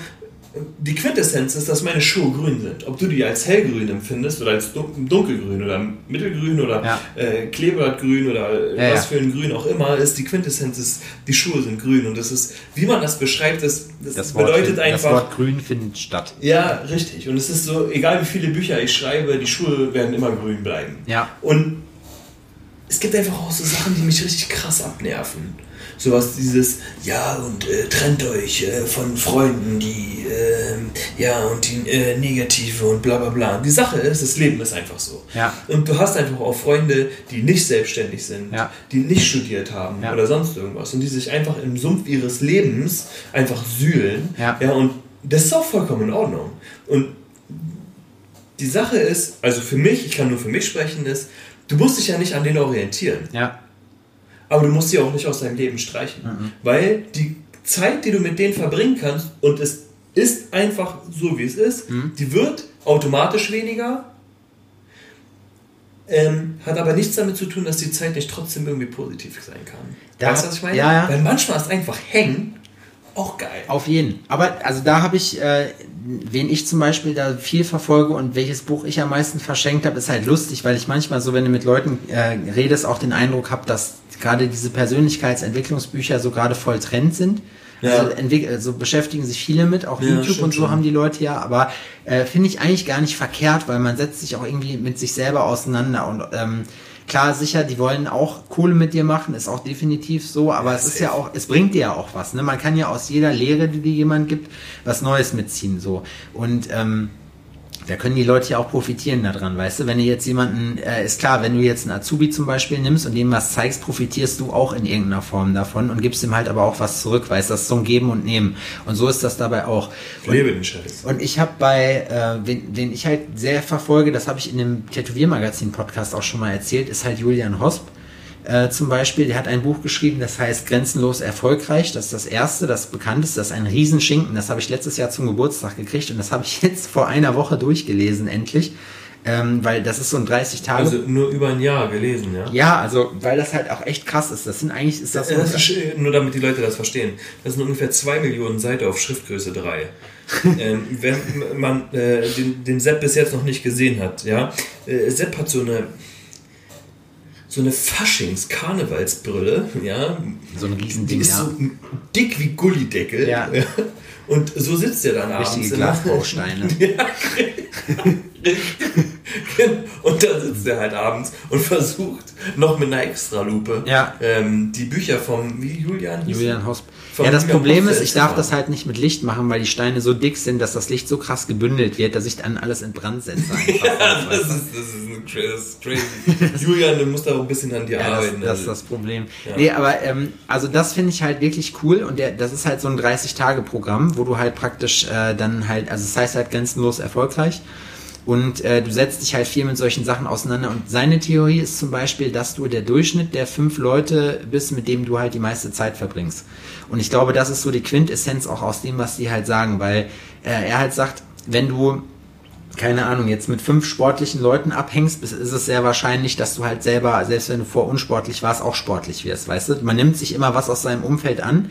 die Quintessenz ist, dass meine Schuhe grün sind. Ob du die als hellgrün empfindest oder als dunkelgrün oder mittelgrün oder ja. äh, Kleeblattgrün oder ja, was für ein Grün auch immer, ist die Quintessenz ist, die Schuhe sind grün. Und das ist, wie man das beschreibt, das, das, das bedeutet einfach. Das Wort grün findet statt. Ja, richtig. Und es ist so, egal wie viele Bücher ich schreibe, die Schuhe werden immer grün bleiben. Ja. Und es gibt einfach auch so Sachen, die mich richtig krass abnerven sowas dieses, ja, und äh, trennt euch äh, von Freunden, die, äh, ja, und die äh, Negative und bla bla bla. Die Sache ist, das Leben ist einfach so. Ja. Und du hast einfach auch Freunde, die nicht selbstständig sind, ja. die nicht studiert haben ja. oder sonst irgendwas und die sich einfach im Sumpf ihres Lebens einfach sühlen. Ja. ja, und das ist auch vollkommen in Ordnung. Und die Sache ist, also für mich, ich kann nur für mich sprechen, ist, du musst dich ja nicht an denen orientieren. Ja aber du musst sie auch nicht aus deinem Leben streichen. Mhm. Weil die Zeit, die du mit denen verbringen kannst, und es ist einfach so, wie es ist, mhm. die wird automatisch weniger, ähm, hat aber nichts damit zu tun, dass die Zeit nicht trotzdem irgendwie positiv sein kann. Da, weißt du, was ich meine? Ja, ja. Weil manchmal ist einfach hängen auch geil. Auf jeden. Aber also da habe ich, äh, wen ich zum Beispiel da viel verfolge und welches Buch ich am meisten verschenkt habe, ist halt lustig, weil ich manchmal so, wenn du mit Leuten äh, redest, auch den Eindruck habe, dass gerade diese Persönlichkeitsentwicklungsbücher so gerade voll Trend sind. Ja. Also, also beschäftigen sich viele mit, auch ja, YouTube und so haben die Leute ja, aber äh, finde ich eigentlich gar nicht verkehrt, weil man setzt sich auch irgendwie mit sich selber auseinander und ähm, klar, sicher, die wollen auch Kohle mit dir machen, ist auch definitiv so, aber ja, es ist ja auch, es bringt dir ja auch was. Ne? Man kann ja aus jeder Lehre, die dir jemand gibt, was Neues mitziehen. so Und ähm, da können die Leute ja auch profitieren daran, weißt du? Wenn du jetzt jemanden, äh, ist klar, wenn du jetzt einen Azubi zum Beispiel nimmst und dem was zeigst, profitierst du auch in irgendeiner Form davon und gibst ihm halt aber auch was zurück, weißt du? Das ist so ein Geben und Nehmen. Und so ist das dabei auch. Und, Lebe den Scheiß. Und ich habe bei, äh, wen, den ich halt sehr verfolge, das habe ich in dem Tätowiermagazin-Podcast auch schon mal erzählt, ist halt Julian Hosp äh, zum Beispiel, der hat ein Buch geschrieben, das heißt Grenzenlos erfolgreich. Das ist das erste, das bekannteste, das ist ein Riesenschinken. Das habe ich letztes Jahr zum Geburtstag gekriegt und das habe ich <laughs> jetzt vor einer Woche durchgelesen, endlich. Ähm, weil das ist so ein 30 Tage. Also nur über ein Jahr gelesen, ja? Ja, also weil das halt auch echt krass ist. Das sind eigentlich ist das, das ist, nur damit die Leute das verstehen. Das sind ungefähr zwei Millionen Seiten auf Schriftgröße 3. <laughs> ähm, wenn man äh, den, den Sepp bis jetzt noch nicht gesehen hat, ja, äh, Sepp hat so eine so eine Faschings-Karnevalsbrille, ja. So ein Riesending, Die ist ja. so dick wie Gullideckel. Ja. Und so sitzt er dann Richtige abends. Glasbausteine. <laughs> ja, <laughs> und da sitzt er halt abends und versucht noch mit einer Extralupe ja. ähm, die Bücher vom, wie Julian? Julian Hosp. Ja, das Problem ist, ich darf das halt nicht mit Licht machen, weil die Steine so dick sind, dass das Licht so krass gebündelt wird, dass ich dann alles in Brand setze. <laughs> ja, das ist, das ist, crazy. <laughs> Julian, du musst da ein bisschen an dir ja, arbeiten. Das, das ist das Problem. Ja. Nee, aber ähm, also das finde ich halt wirklich cool und der, das ist halt so ein 30-Tage-Programm, wo du halt praktisch äh, dann halt, also es das heißt halt grenzenlos erfolgreich. Und äh, du setzt dich halt viel mit solchen Sachen auseinander. Und seine Theorie ist zum Beispiel, dass du der Durchschnitt der fünf Leute bist, mit dem du halt die meiste Zeit verbringst. Und ich glaube, das ist so die Quintessenz auch aus dem, was die halt sagen, weil äh, er halt sagt, wenn du keine Ahnung, jetzt mit fünf sportlichen Leuten abhängst, ist es sehr wahrscheinlich, dass du halt selber, selbst wenn du vor unsportlich warst, auch sportlich wirst, weißt du? Man nimmt sich immer was aus seinem Umfeld an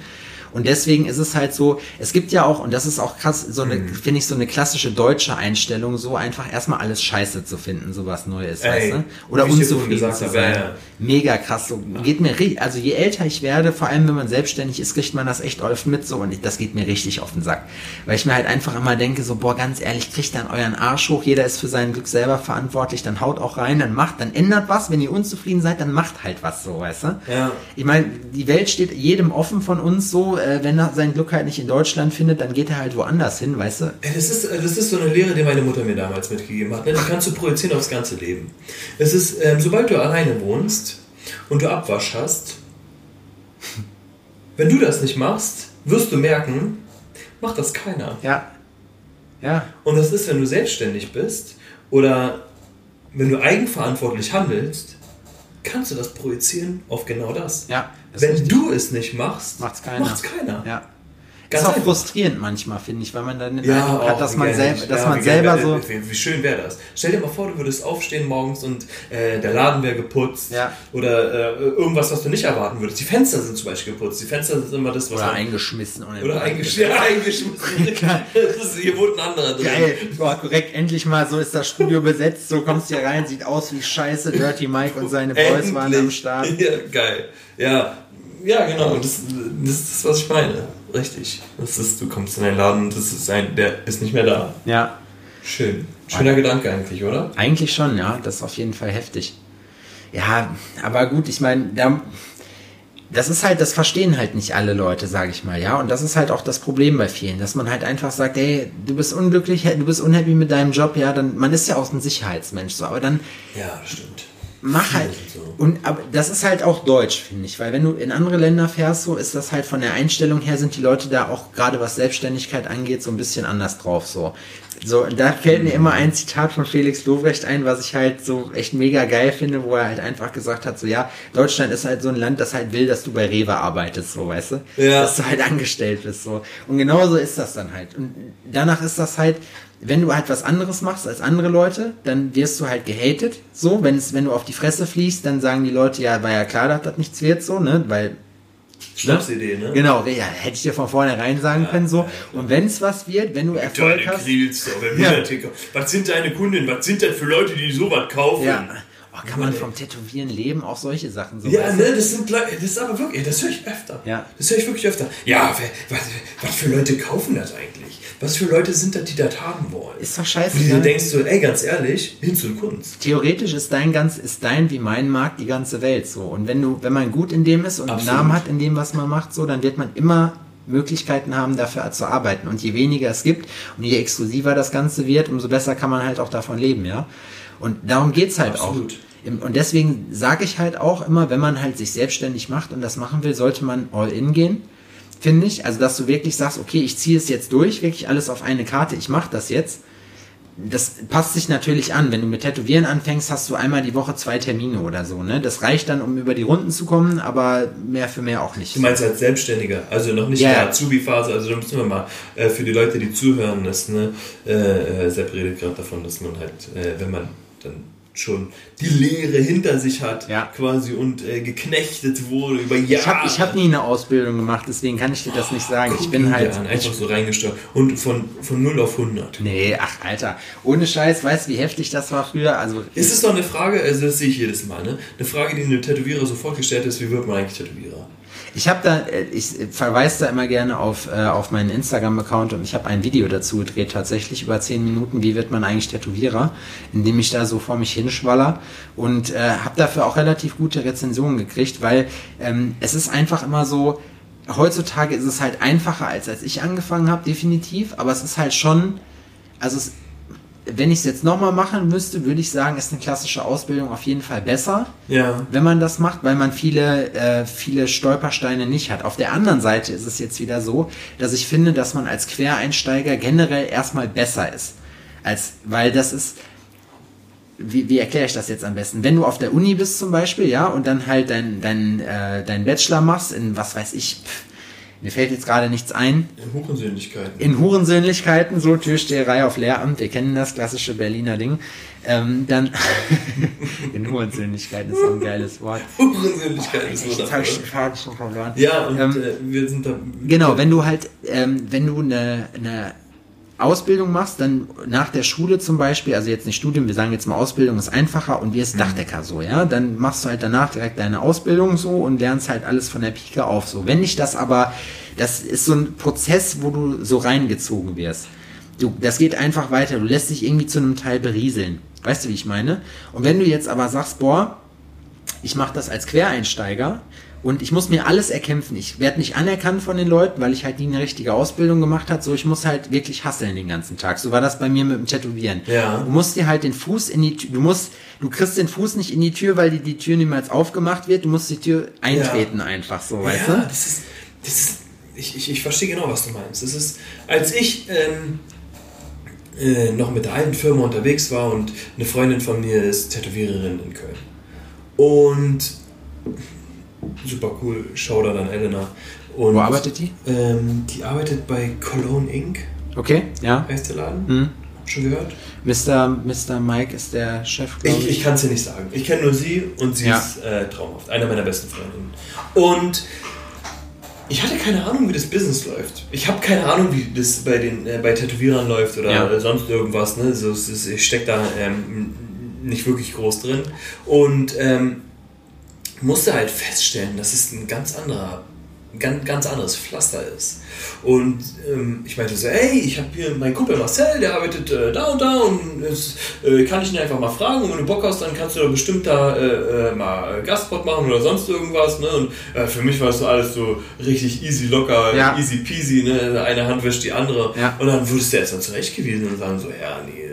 und deswegen ist es halt so, es gibt ja auch, und das ist auch krass, so eine, mhm. finde ich, so eine klassische deutsche Einstellung, so einfach erstmal alles scheiße zu finden, so was Neues, Ey, weißt du? Oder unzufrieden zu sein. Ja. mega krass. So geht mir also je älter ich werde, vor allem wenn man selbstständig ist, kriegt man das echt oft mit so und das geht mir richtig auf den Sack, weil ich mir halt einfach immer denke so boah ganz ehrlich, kriegt dann euren Arsch hoch, jeder ist für sein Glück selber verantwortlich, dann haut auch rein, dann macht, dann ändert was, wenn ihr unzufrieden seid, dann macht halt was so, weißt du? Ja. Ich meine, die Welt steht jedem offen von uns so, äh, wenn er sein Glück halt nicht in Deutschland findet, dann geht er halt woanders hin, weißt du? Das ist, das ist so eine Lehre, die meine Mutter mir damals mitgegeben hat. Ne? Die kannst du projizieren aufs ganze Leben. Es ist, ähm, sobald du alleine wohnst und du Abwasch hast, wenn du das nicht machst, wirst du merken, macht das keiner. Ja. Ja. Und das ist, wenn du selbstständig bist oder wenn du eigenverantwortlich handelst, kannst du das projizieren auf genau das. Ja. Wenn richtig. du es nicht machst, Macht's keiner. macht's keiner. Ja. Ganz ist auch einfach. frustrierend manchmal, finde ich, weil man dann den Ja, Eindruck hat, dass wie man, selber, dass Ja, man selber wär- so. Wie, wie schön wäre das? Stell dir mal vor, du würdest aufstehen morgens und äh, der Laden wäre geputzt. Ja. Oder äh, irgendwas, was du nicht erwarten würdest. Die Fenster sind zum Beispiel geputzt. Die Fenster sind immer das, was Oder man- eingeschmissen. Und oder eingesch ja, eingeschmissen. <laughs> <laughs> das ist, hier wohnt ein anderer drin. Geil, boah, korrekt, endlich mal, so ist das Studio besetzt, so kommst du hier rein, sieht aus wie scheiße, Dirty Mike und seine Boys waren am Endlich. Start. <laughs> Ja, geil. Ja, ja genau. Das, das ist das, was ich meine. Richtig. Das ist, du kommst in einen Laden, das ist ein, der ist nicht mehr da. Ja, Schön. Schöner Gedanke eigentlich, oder? eigentlich schon, ja, das ist auf jeden Fall heftig. Ja, aber gut, ich meine, da, das ist halt, das verstehen halt nicht alle Leute, sage ich mal, ja. Und das ist halt auch das Problem bei vielen, dass man halt einfach sagt, hey, du bist unglücklich, du bist unhappy mit deinem Job, ja, dann, man ist ja auch ein Sicherheitsmensch, so, aber dann Ja, stimmt. Mach halt. so. Und aber das ist halt auch deutsch, finde ich, weil wenn du in andere Länder fährst, so ist das halt von der Einstellung her sind die Leute da auch gerade was Selbstständigkeit angeht so ein bisschen anders drauf. So, so da fällt mir immer ein Zitat von Felix Lobrecht ein, was ich halt so echt mega geil finde, wo er halt einfach gesagt hat, so ja, Deutschland ist halt so ein Land, das halt will, dass du bei Rewe arbeitest, so weißt du, Ja. dass du halt angestellt bist, so und genauso ist das dann halt. Und danach ist das halt wenn du halt was anderes machst als andere Leute, dann wirst du halt gehatet. So, wenn es, wenn du auf die Fresse fliegst, dann sagen die Leute, ja, war ja klar, dass das nichts wird, so, ne? Weil, Schnapsidee, ne? genau, ja, hätte ich dir von vornherein sagen können, so. Und wenn es was wird, wenn du Erfolg hast. Grillst, wenn Ja. Was sind deine Kunden? Was sind das für Leute, die sowas kaufen? Ja. Oh, kann man vom Tätowieren leben? Auch solche Sachen. So, Ja, ne, das sind das ist aber wirklich, das höre ich öfter. Ja. Das höre ich wirklich öfter. Ja, was, was für Leute kaufen das eigentlich? Was für Leute sind das, die das haben wollen? Ist doch scheiße. du dir denkst so, ey, ganz ehrlich, hin zur Kunst. Theoretisch ist dein ganz, ist dein wie mein Markt die ganze Welt so. Und wenn du, wenn man gut in dem ist und einen. Namen hat in dem, was man macht, so, dann wird man immer Möglichkeiten haben, dafür zu arbeiten. Und je weniger es gibt und je exklusiver das Ganze wird, umso besser kann man halt auch davon leben, ja. Und darum geht's halt Absolut. auch. Und deswegen sage ich halt auch immer, wenn man halt sich selbstständig macht und das machen will, sollte man all in gehen, finde ich. Also, dass du wirklich sagst, okay, ich ziehe es jetzt durch, wirklich alles auf eine Karte, ich mache das jetzt das passt sich natürlich an. Wenn du mit Tätowieren anfängst, hast du einmal die Woche zwei Termine oder so. Ne? Das reicht dann, um über die Runden zu kommen, aber mehr für mehr auch nicht. Du meinst als Selbstständiger, also noch nicht Ja, in der. Azubi-Phase, also da müssen wir mal äh, für die Leute, die zuhören, das, ne, äh, äh, Sepp redet gerade davon, dass man halt, äh, wenn man dann schon die Lehre hinter sich hat, Ja. quasi und äh, geknechtet wurde über Jahre. Ich habe hab nie eine Ausbildung gemacht, deswegen kann ich dir das nicht sagen. Ich bin halt. an, einfach so reingesteuert und von, von 0 auf 100. Nee, ach Alter, ohne Scheiß, weißt du, wie heftig das war früher? Also Es ist doch eine Frage, also das sehe ich jedes Mal, ne? Eine Frage, die einem Tätowierer sofort gestellt ist, wie wird man eigentlich Tätowierer? Ich habe da, äh, ich verweise da immer gerne auf, äh, auf meinen Instagram-Account und ich habe ein Video dazu gedreht, tatsächlich über 10 Minuten, wie wird man eigentlich Tätowierer, indem ich da so vor mich hinschwaller und äh, habe dafür auch relativ gute Rezensionen gekriegt, weil ähm, es ist einfach immer so, heutzutage ist es halt einfacher, als als ich angefangen habe, definitiv, aber es ist halt schon, also es, wenn ich es jetzt nochmal machen müsste, würde ich sagen, ist eine klassische Ausbildung auf jeden Fall besser Ja. wenn man das macht, weil man viele, äh, viele Stolpersteine nicht hat. Auf der anderen Seite ist es jetzt wieder so, dass ich finde, dass man als Quereinsteiger generell erstmal besser ist. Als, weil das ist, wie, wie erkläre ich das jetzt am besten? Wenn du auf der Uni bist zum Beispiel, ja, und dann halt dein, dein, äh, dein Bachelor machst in, was weiß ich, pff, mir fällt jetzt gerade nichts ein, In Hurensöhnlichkeiten. in Hurensöhnlichkeiten, so Türsteherei auf Lehramt, wir kennen das klassische Berliner Ding, ähm, dann <laughs> in Hurensöhnlichkeiten ist so ein geiles Wort. Hurensöhnlichkeiten ist wundervoll. Faden schon verloren. Ja, und Ähm, äh, wir sind da. Genau, wenn du halt, ähm, wenn du eine, eine Ausbildung machst, dann nach der Schule zum Beispiel, also jetzt nicht Studium, wir sagen jetzt mal Ausbildung ist einfacher und wirst Dachdecker so, ja, dann machst du halt danach direkt deine Ausbildung so und lernst halt alles von der Pike auf so. Wenn nicht das aber, das ist so ein Prozess, wo du so reingezogen wirst. Du, das geht einfach weiter, du lässt dich irgendwie zu einem Teil berieseln. Weißt du, wie ich meine? Und wenn du jetzt aber sagst, boah, ich mache das als Quereinsteiger und ich muss mir alles erkämpfen. Ich werde nicht anerkannt von den Leuten, weil ich halt nie eine richtige Ausbildung gemacht habe. So, ich muss halt wirklich hasseln den ganzen Tag. So war das bei mir mit dem Tätowieren. Ja. Du musst dir halt den Fuß in die Tür, du musst, du kriegst den Fuß nicht in die Tür, weil die, die Tür niemals aufgemacht wird. Du musst die Tür eintreten einfach so, weißt ja, du? das ist, das ist ich, ich, ich verstehe genau, was du meinst. Das ist, als ich ähm, äh, noch mit der alten Firma unterwegs war und eine Freundin von mir ist Tätowiererin in Köln. Und super cool, Shoutout an Elena. Und, Wo arbeitet die? Ähm, die arbeitet bei Cologne Inc. Okay, ja. heißt der Laden. Hm. Schon gehört? Mr. Mr. Mike ist der Chef, glaube Ich, ich. ich kann es dir nicht sagen. Ich kenne nur sie und sie Ja. ist äh, traumhaft. Einer meiner besten Freundinnen. Und ich hatte keine Ahnung, wie das Business läuft. Ich habe keine Ahnung, wie das bei den äh, bei Tätowierern läuft oder Ja. sonst irgendwas. Ne? So, ich stecke da ähm, nicht wirklich groß drin. Und ähm, musste halt feststellen, dass es ein ganz anderer, ganz, ganz anderes Pflaster ist. Und ähm, ich meinte so, ey, ich habe hier meinen Kumpel Marcel, der arbeitet äh, da und da und äh, kann ich ihn einfach mal fragen und wenn du Bock hast, dann kannst du da bestimmt da äh, äh, mal Gastspot machen oder sonst irgendwas. Ne? Und äh, für mich war es so alles so richtig easy, locker, Ja. easy peasy, ne? eine Hand wäscht die andere. Ja. Und dann wurdest du erst mal zurechtgewiesen und sagen so, ja, nee,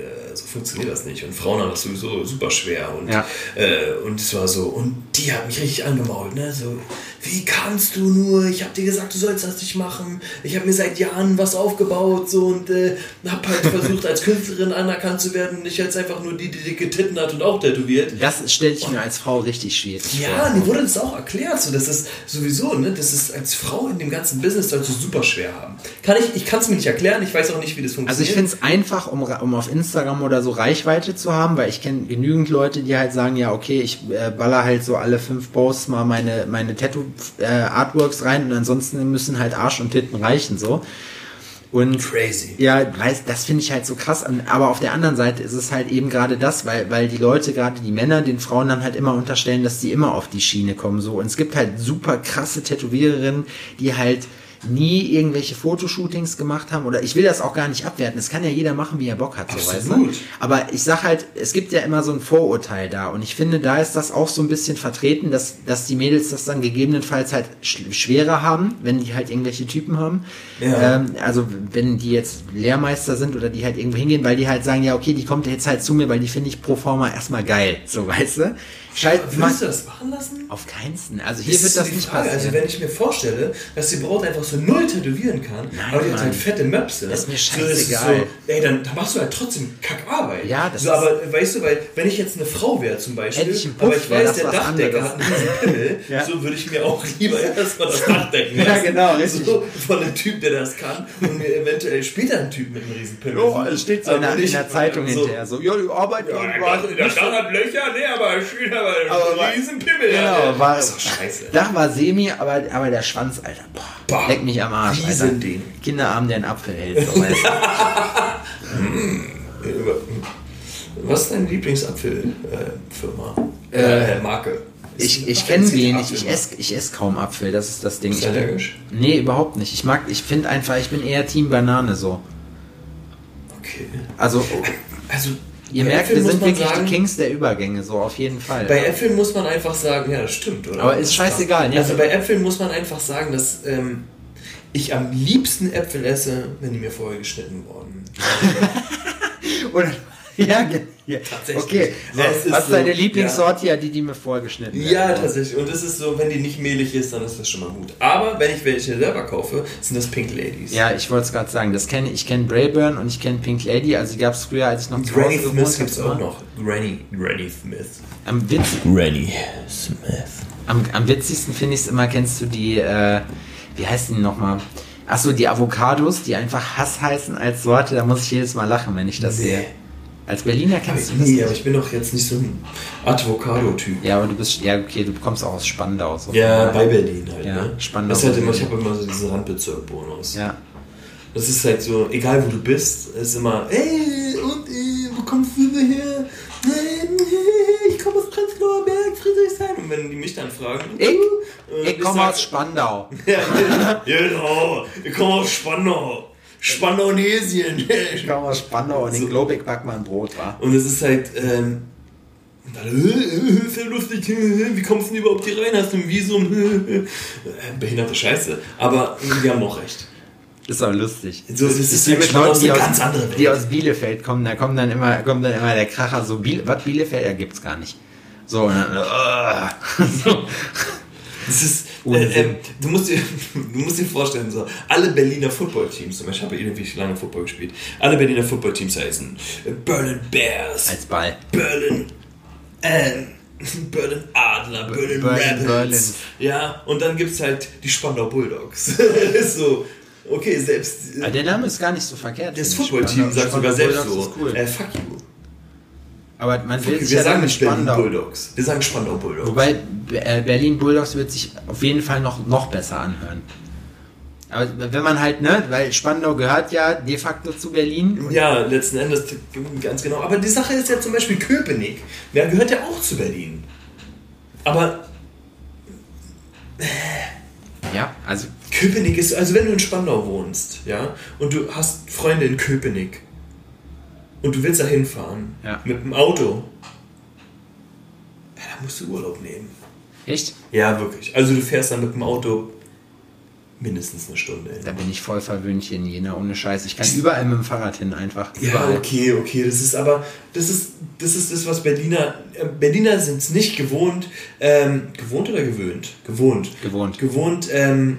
funktioniert das nicht. Und Frauen haben das sowieso super schwer. Und, Ja. äh, und es war so, und die hat mich richtig angemault, ne? So, wie kannst du nur? Ich hab dir gesagt, du sollst das nicht machen. Ich habe mir seit Jahren was aufgebaut so und äh, hab halt <laughs> versucht, als Künstlerin anerkannt zu werden. Ich jetzt einfach nur die, die dicke Titten hat und auch tätowiert. Das stelle ich mir als Frau richtig schwierig Ja, vor. mir wurde das auch erklärt, so dass es sowieso, ne, dass es als Frau in dem ganzen Business sollst du super schwer haben. Kann ich, ich kann es mir nicht erklären, ich weiß auch nicht, wie das Also ich funktioniert. finde es einfach, um, um auf Instagram oder so Reichweite zu haben, weil ich kenne genügend Leute, die halt sagen, ja okay, ich äh, baller halt so alle fünf Posts mal meine, meine Tattoo-Artworks rein und ansonsten müssen halt Arsch und Titten reichen so. Und Crazy. ja, weiß, das finde ich halt so krass. Aber auf der anderen Seite ist es halt eben gerade das, weil, weil die Leute, gerade die Männer, den Frauen dann halt immer unterstellen, dass die immer auf die Schiene kommen. So. Und es gibt halt super krasse Tätowiererinnen, die halt nie irgendwelche Fotoshootings gemacht haben oder ich will das auch gar nicht abwerten. Das kann ja jeder machen, wie er Bock hat, so weißt du. Aber ich sag halt, es gibt ja immer so ein Vorurteil da und ich finde, da ist das auch so ein bisschen vertreten, dass, dass die Mädels das dann gegebenenfalls halt sch schwerer haben, wenn die halt irgendwelche Typen haben. Ja. Ähm, also wenn die jetzt Lehrmeister sind oder die halt irgendwo hingehen, weil die halt sagen, ja okay, die kommt jetzt halt zu mir, weil die finde ich pro forma erstmal geil, so weißt du. Scheiß, Würdest du das machen lassen? auf keinsten. Also hier Das wird das nicht Frage. passieren. Also wenn ich mir vorstelle, dass die Braut einfach so null tätowieren kann, aber die hat halt fette Möpse. Das ist mir scheißegal. So, ey, dann, dann machst du halt trotzdem Kackarbeit. Ja, das so, ist- aber weißt du, weil wenn ich jetzt eine Frau wäre zum Beispiel, ich Puff, aber ich weiß, der Dachdecker hat einen Pimmel, Ja. so würde ich mir auch lieber erstmal das Dach decken Ja, lassen. genau, richtig. So, von einem Typ, der das kann und mir eventuell später einen Typ mit einem riesen Pimmel. Oh, es steht so in in der Zeitung hinterher. So, ja, die Arbeit Ja, der Dach hat Löcher, nee, aber schön, aber, Aber aber war- riesen Pimmel. Genau, ja. war, das ist doch scheiße. Dach war semi, aber, aber der Schwanz, Alter, boah, Boah, leck mich am Arsch, Alter. Riesending. Kinderarm, der einen Apfel hält, so weißt du. <laughs> Was ist deine Lieblingsapfelfirma? Äh, Äh, Marke. Ich, ich kenne ein wenig, ich esse ich ess kaum Apfel, das ist das Ding. Bist du allergisch? nee, überhaupt nicht. Ich mag, ich finde einfach, ich bin eher Team Banane so. Okay. Also, Also, ihr bei merkt, Äpfeln wir sind wirklich sagen, die Kings der Übergänge, so auf jeden Fall. Bei Äpfeln muss man einfach sagen, ja, das stimmt, oder? Aber ist scheißegal, ja. Also bei Äpfeln muss man einfach sagen, dass ähm, ich am liebsten Äpfel esse, wenn die mir vorher geschnitten wurden. <laughs> <laughs> Oder, ja, ja. Tatsächlich. Okay, so, Es ist was ist so, deine Lieblingssorte? Ja, die, die mir vorgeschnitten Ja, werden. tatsächlich. Und es ist so, wenn die nicht mehlig ist, dann ist das schon mal gut. Aber wenn ich welche selber kaufe, sind das Pink Ladies. Ja, ich wollte es gerade sagen. Das kenne ich kenne Brayburn und ich kenne Pink Lady. Also die gab es früher, als ich noch zu Granny Hause Smith gibt es auch noch. Granny, Granny Smith. Am, Witz, Granny Smith. am, am witzigsten finde ich es immer, kennst du die, äh, wie heißen die nochmal? Achso, die Avocados, die einfach Hass heißen als Sorte. Da muss ich jedes Mal lachen, wenn ich das Nee. sehe. Als Berliner kennst du das nicht? aber ich bin doch jetzt nicht so ein Avocado-Typ. Ja, aber du bist, ja okay, du kommst auch aus Spandau. So Ja, bei. Berlin halt. Ja, ne? Spandau. Das ist halt immer, ich habe immer so diesen Randbezirk-Bonus. Ja. Das ist halt so, egal wo du bist, ist immer, ey, und ey, wo kommst du denn her? Ich komme aus Prenzlauer Berg, Friedrichshain. Und wenn die mich dann fragen, Ich, äh, ich komme aus Spandau. <laughs> Ja, genau, ich komme aus Spandau. Spandaunesien. Ich komme aus Spandau und in Globig back mal ein Brot, war. Und es ist halt, ähm, äh, äh, ist ja lustig, wie kommst du denn überhaupt hier rein? Hast du ein Visum? Äh, behinderte Scheiße. Aber die haben auch recht. Ist auch lustig. So, das ist wie halt mit Leuten, die aus, die aus Bielefeld kommen. Da kommt dann immer, kommt dann immer der Kracher so, Biel, was Bielefeld, ja, gibt's gar nicht. So, und dann, äh, <laughs> so. Das ist, äh, ähm, du, musst dir, <laughs> du musst dir vorstellen, so, alle Berliner Footballteams, zum Beispiel, ich habe irgendwie lange Football gespielt, alle Berliner Footballteams heißen äh, Berlin Bears, Als Ball. Berlin, äh, <laughs> Berlin Adler, Berlin, Berlin Rebels. Berlins. Ja, und dann gibt es halt die Spandau Bulldogs. <laughs> so, okay, selbst Aber der Name ist gar nicht so verkehrt. das ich. Footballteam Spandau- sagt sogar selbst so, cool. äh, fuck you. Aber man will sich ja sagen nicht Berlin Spandau. Bulldogs, wir sagen Spandau Bulldogs. Wobei äh, Berlin Bulldogs wird sich auf jeden Fall noch, noch besser anhören. Aber wenn man halt, ne, weil Spandau gehört ja de facto zu Berlin. Ja, letzten Endes ganz genau. Aber die Sache ist ja zum Beispiel Köpenick. Der gehört ja auch zu Berlin. Aber Ja, also Köpenick ist, also wenn du in Spandau wohnst, ja, und du hast Freunde in Köpenick und du willst da hinfahren Ja. mit dem Auto, ja, dann musst du Urlaub nehmen. echt, Ja, wirklich. Also du fährst dann mit dem Auto mindestens eine Stunde hin. da bin ich voll verwöhnt hier in Jena, ohne Scheiß. Ich kann überall mit dem Fahrrad hin einfach. Ja, Überall. okay, okay, das ist aber, das ist das, ist das was Berliner, äh, Berliner sind es nicht gewohnt, ähm, gewohnt oder gewöhnt? Gewohnt. Gewohnt. Gewohnt, ähm,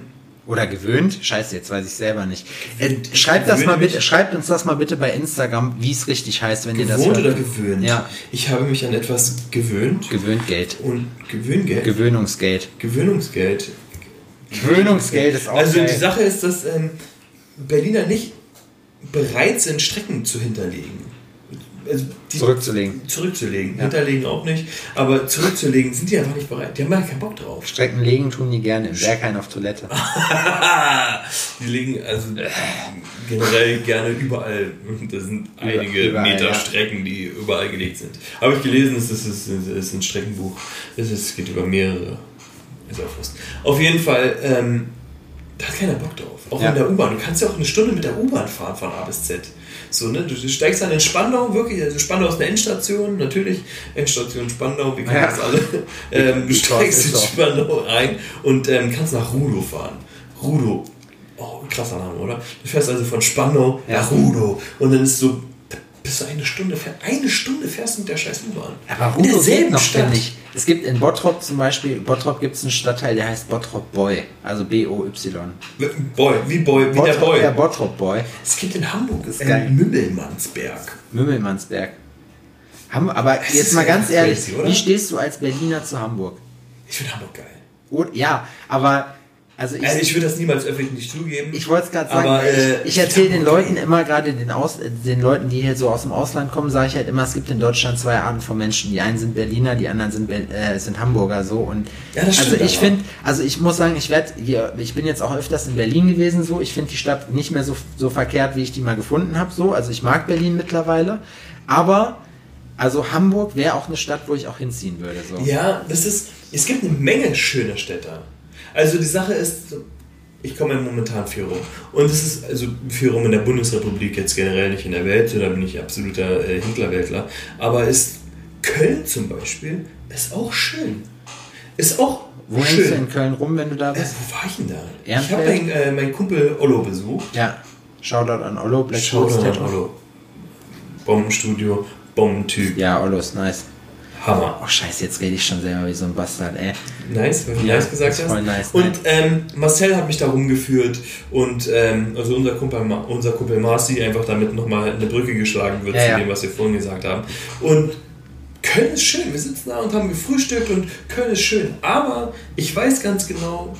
Oder gewöhnt? Scheiße, jetzt weiß ich selber nicht. Äh, schreibt, das mal bitte, schreibt uns das mal bitte bei Instagram, wie es richtig heißt, wenn ihr das gewohnt hört. oder gewöhnt? Ja. Ich habe mich an etwas gewöhnt Gewöhnt Geld. und Gewöhngeld, Gewöhnungsgeld. Gewöhnungsgeld. Gewöhnungsgeld ist auch Also geil. die Sache ist, dass ähm, Berliner nicht bereit sind, Strecken zu hinterlegen. Also Zurückzulegen. Zurückzulegen. Ja. Hinterlegen auch nicht. Aber zurückzulegen sind die einfach nicht bereit. Die haben ja keinen Bock drauf. Strecken legen tun die gerne im Berghain auf Toilette. <laughs> die legen also generell gerne überall. Das sind einige Überall, Meter ja. Strecken, die überall gelegt sind. Habe ich gelesen, es ist, ist, ist ein Streckenbuch. Es geht über mehrere. Ist auch Wurst. Auf jeden Fall, ähm, da hat keiner Bock drauf. Auch Ja. in der U-Bahn. Du kannst ja auch eine Stunde mit der U-Bahn fahren von A bis Z. So, ne? Du, steigst dann in Spandau, wirklich, also Spandau ist eine Endstation, natürlich, Endstation Spandau, wir kennen Ja. das alle. Ähm, du steigst in Spandau ein und ähm, kannst nach Rudo fahren. Rudo. Oh, krasser Name, oder? Du fährst also von Spandau Ja. nach Rudo. Und dann ist so, da bist du eine Stunde, fähr- eine Stunde fährst du mit der scheiß U-Bahn. Aber In Rudo geht noch, Stadt. finde ich. Es gibt in Bottrop zum Beispiel, Bottrop gibt es einen Stadtteil, der heißt Bottrop Boy. Also B-O-Y. Boy, wie Boy, wie der Bottrop, Boy. der Bottrop Boy. Es gibt in Hamburg ist einen geil. Mümmelmannsberg. Mümmelsberg. Ham- Aber Das jetzt mal ganz ehrlich, oder? wie stehst du als Berliner zu Hamburg? Ich finde Hamburg geil. Ja, aber also ich, Also ich würde das niemals öffentlich zugeben. ich wollte es gerade sagen, aber, äh, ich, ich erzähle den Leuten immer gerade den, aus, den Leuten, die hier so aus dem Ausland kommen, sage ich halt immer, es gibt in Deutschland zwei Arten von Menschen. Die einen sind Berliner, die anderen sind, äh, sind Hamburger so und Ja, das also ich finde, also ich muss sagen, ich werde hier, ich bin jetzt auch öfters in Berlin gewesen so, ich finde die Stadt nicht mehr so, so verkehrt, wie ich die mal gefunden habe so, also ich mag Berlin mittlerweile, aber also Hamburg wäre auch eine Stadt, wo ich auch hinziehen würde so. Ja, das ist. Es gibt eine Menge schöner Städte. Also die Sache ist, ich komme momentan viel rum. Und es ist also viel rum in der Bundesrepublik, jetzt generell nicht in der Welt, da bin ich absoluter äh, Hitlerweltler. Aber ist Köln zum Beispiel ist auch schön. Ist auch Wo hängst du schön. in Köln rum, wenn du da Äh, bist? wo war ich denn da? Ich Ehrenfeld? habe meinen äh, meinen Kumpel Ollo besucht. Ja. Shoutout an Ollo, Black Shoutout an. Ollo. Bombenstudio, Bombentyp. Ja, Ollo ist nice. Hammer. Oh scheiße, jetzt rede ich schon selber wie so ein Bastard, ey. Nice, weil du Ja, nice gesagt hast. voll nice, und ähm, Marcel hat mich da rumgeführt und ähm, also unser Kumpel, unser Kumpel Marci einfach damit nochmal eine Brücke geschlagen wird Ja, zu ja. dem, was wir vorhin gesagt haben. Und Köln ist schön. Wir sitzen da und haben gefrühstückt und Köln ist schön. Aber ich weiß ganz genau,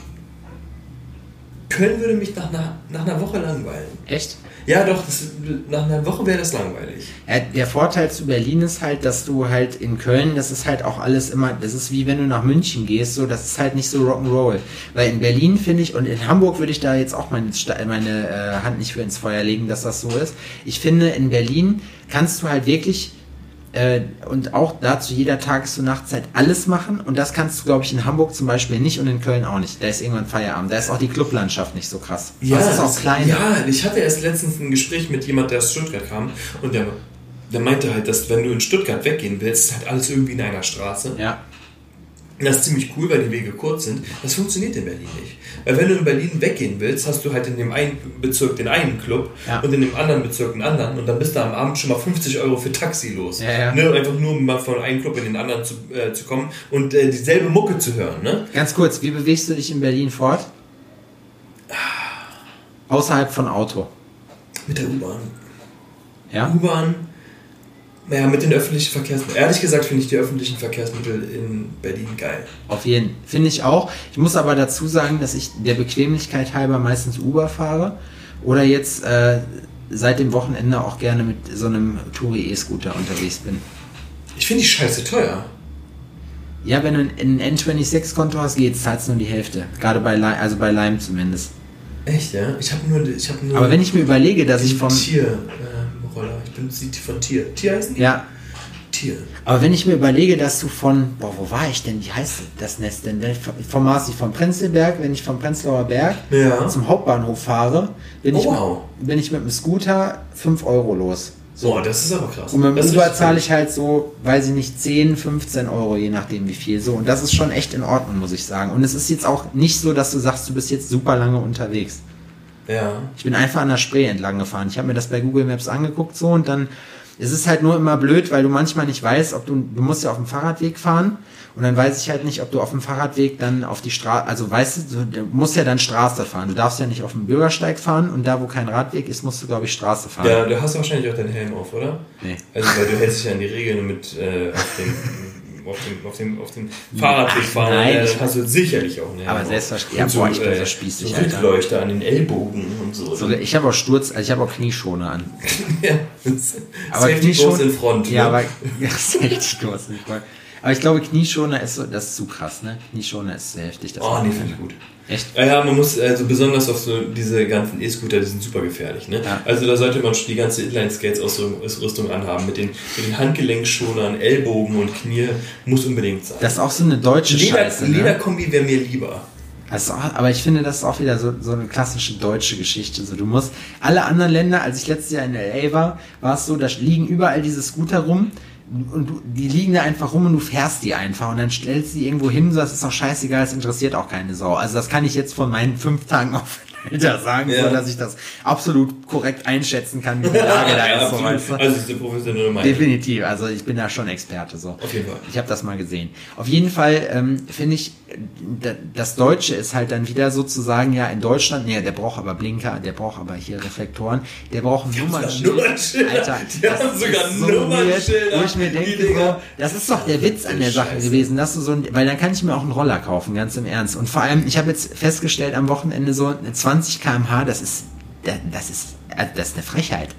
Köln würde mich nach einer, nach einer Woche langweilen. Echt? Ja, doch, das, nach einer Woche wäre das langweilig. Ja, der Vorteil zu Berlin ist halt, dass du halt in Köln, das ist halt auch alles immer, das ist wie wenn du nach München gehst, so, das ist halt nicht so Rock'n'Roll. Weil in Berlin finde ich, und in Hamburg würde ich da jetzt auch meine, meine äh, Hand nicht für ins Feuer legen, dass das so ist. Ich finde, in Berlin kannst du halt wirklich äh, und auch dazu jeder Tages- und Nachtzeit alles machen. Und das kannst du, glaube ich, in Hamburg zum Beispiel nicht und in Köln auch nicht. Da ist irgendwann Feierabend. Da ist auch die Clublandschaft nicht so krass. Ja, das ist auch klein. Ja, ich hatte erst letztens ein Gespräch mit jemand, der aus Stuttgart kam und der, der meinte halt, dass wenn du in Stuttgart weggehen willst, ist halt alles irgendwie in einer Straße. Ja. Das ist ziemlich cool, weil die Wege kurz sind. Das funktioniert in Berlin nicht. Wenn du in Berlin weggehen willst, hast du halt in dem einen Bezirk den einen Club Ja. und in dem anderen Bezirk einen anderen und dann bist du am Abend schon mal 50 Euro für Taxi los. Ja. Ne? Einfach nur um mal von einem Club in den anderen zu, äh, zu kommen und äh, dieselbe Mucke zu hören. Ne? Ganz kurz, wie bewegst du dich in Berlin fort? Außerhalb von Auto. Mit der U-Bahn. Ja? U-Bahn, naja, mit den öffentlichen Verkehrsmitteln. Ehrlich gesagt finde ich die öffentlichen Verkehrsmittel in Berlin geil. Auf jeden Finde ich auch. Ich muss aber dazu sagen, dass ich der Bequemlichkeit halber meistens Uber fahre. Oder jetzt äh, seit dem Wochenende auch gerne mit so einem Touri E-Scooter unterwegs bin. Ich finde die scheiße teuer. Ja, wenn du ein N26-Konto hast, geht's, zahlst nur die Hälfte. Gerade bei Lime, also bei Lime zumindest. Echt, ja? Ich habe nur, ich hab nur Aber wenn ich mir überlege, dass ich vom. Tier-Roller. ich bin sie von Tier. Tier heißen die? Ja, Tier. aber wenn ich mir überlege, dass du von. Boah, wo war ich denn? Wie heißt das Nest denn? Wenn ich vom- Vom Marci, vom Prenzlberg, wenn ich vom Prenzlauer Berg Ja. zum Hauptbahnhof fahre, bin, Oh, ich, wow. mit, bin ich mit dem Scooter 5 Euro los. Boah, das ist aber krass. Und mit dem Uber richtig zahle ich halt so, weiß ich nicht, 10, 15 Euro, je nachdem wie viel. So, und das ist schon echt in Ordnung, muss ich sagen. Und es ist jetzt auch nicht so, dass du sagst, du bist jetzt super lange unterwegs. Ja. Ich bin einfach an der Spree entlang gefahren. Ich habe mir das bei Google Maps angeguckt so und dann es ist halt nur immer blöd, weil du manchmal nicht weißt, ob du du musst ja auf dem Fahrradweg fahren und dann weiß ich halt nicht, ob du auf dem Fahrradweg dann auf die Straße, also weißt du, du musst ja dann Straße fahren. Du darfst ja nicht auf dem Bürgersteig fahren und da wo kein Radweg ist, musst du glaube ich Straße fahren. Ja, du hast wahrscheinlich auch deinen Helm auf, oder? Nee. Also, weil du hältst dich ja an die Regeln mit äh, auf dem <laughs> auf dem, auf dem, auf dem Fahrradweg fahren, nein, äh, dann hast du sicherlich auch einen Helm Aber selbstverständlich- ja, boah, ich bin so spießig, so. Rückleuchter an den Ellbogen und so. So, ich habe auch Sturz, also ich habe auch Knieschoner an. <laughs> ja, Aber Knieschoner in front. Ja, ne? aber <laughs> ja, goes in front. Aber ich glaube, Knieschoner ist so, das ist zu krass, ne? Knieschoner ist sehr heftig. Das Oh, nee, finde ich gut. Echt? Ja, ja, man muss, also besonders auf so diese ganzen E-Scooter, die sind super gefährlich, ne? Ja. Also da sollte man schon die ganze Inline-Skates-Ausrüstung anhaben, mit den, mit den Handgelenkschonern, Ellbogen und Knie, muss unbedingt sein. Das ist auch so eine deutsche Leder, Scheiße, ne? Lederkombi wäre mir lieber. Also, aber ich finde, das ist auch wieder so, so eine klassische deutsche Geschichte. So, du musst alle anderen Länder, als ich letztes Jahr in LA war, war es so, da liegen überall diese Scooter rum und du, die liegen da einfach rum und du fährst die einfach und dann stellst du die irgendwo hin, so das ist auch scheißegal, das interessiert auch keine Sau. Also das kann ich jetzt von meinen fünf Tagen auf Alter sagen, Ja. so dass ich das absolut korrekt einschätzen kann, wie die Lage da Ja, ist. So, absolut. weißt du? Also ist eine professionelle Meinung. Definitiv, also ich bin da schon Experte so. Auf jeden Fall. Ich habe das mal gesehen. Auf jeden Fall ähm, finde ich, das Deutsche ist halt dann wieder sozusagen, ja, in Deutschland, nee, der braucht aber Blinker, der braucht aber hier Reflektoren, der braucht. Nummernschilder. Alter, Die das haben sogar ist so Nummernschilder. Wo ich mir denke, so, das ist doch der Witz an der Sache Scheiße. gewesen, dass du so ein, weil dann kann ich mir auch einen Roller kaufen, ganz im Ernst. Und vor allem, ich habe jetzt festgestellt am Wochenende so, eine 20 km/h, das ist, das ist, das ist eine Frechheit.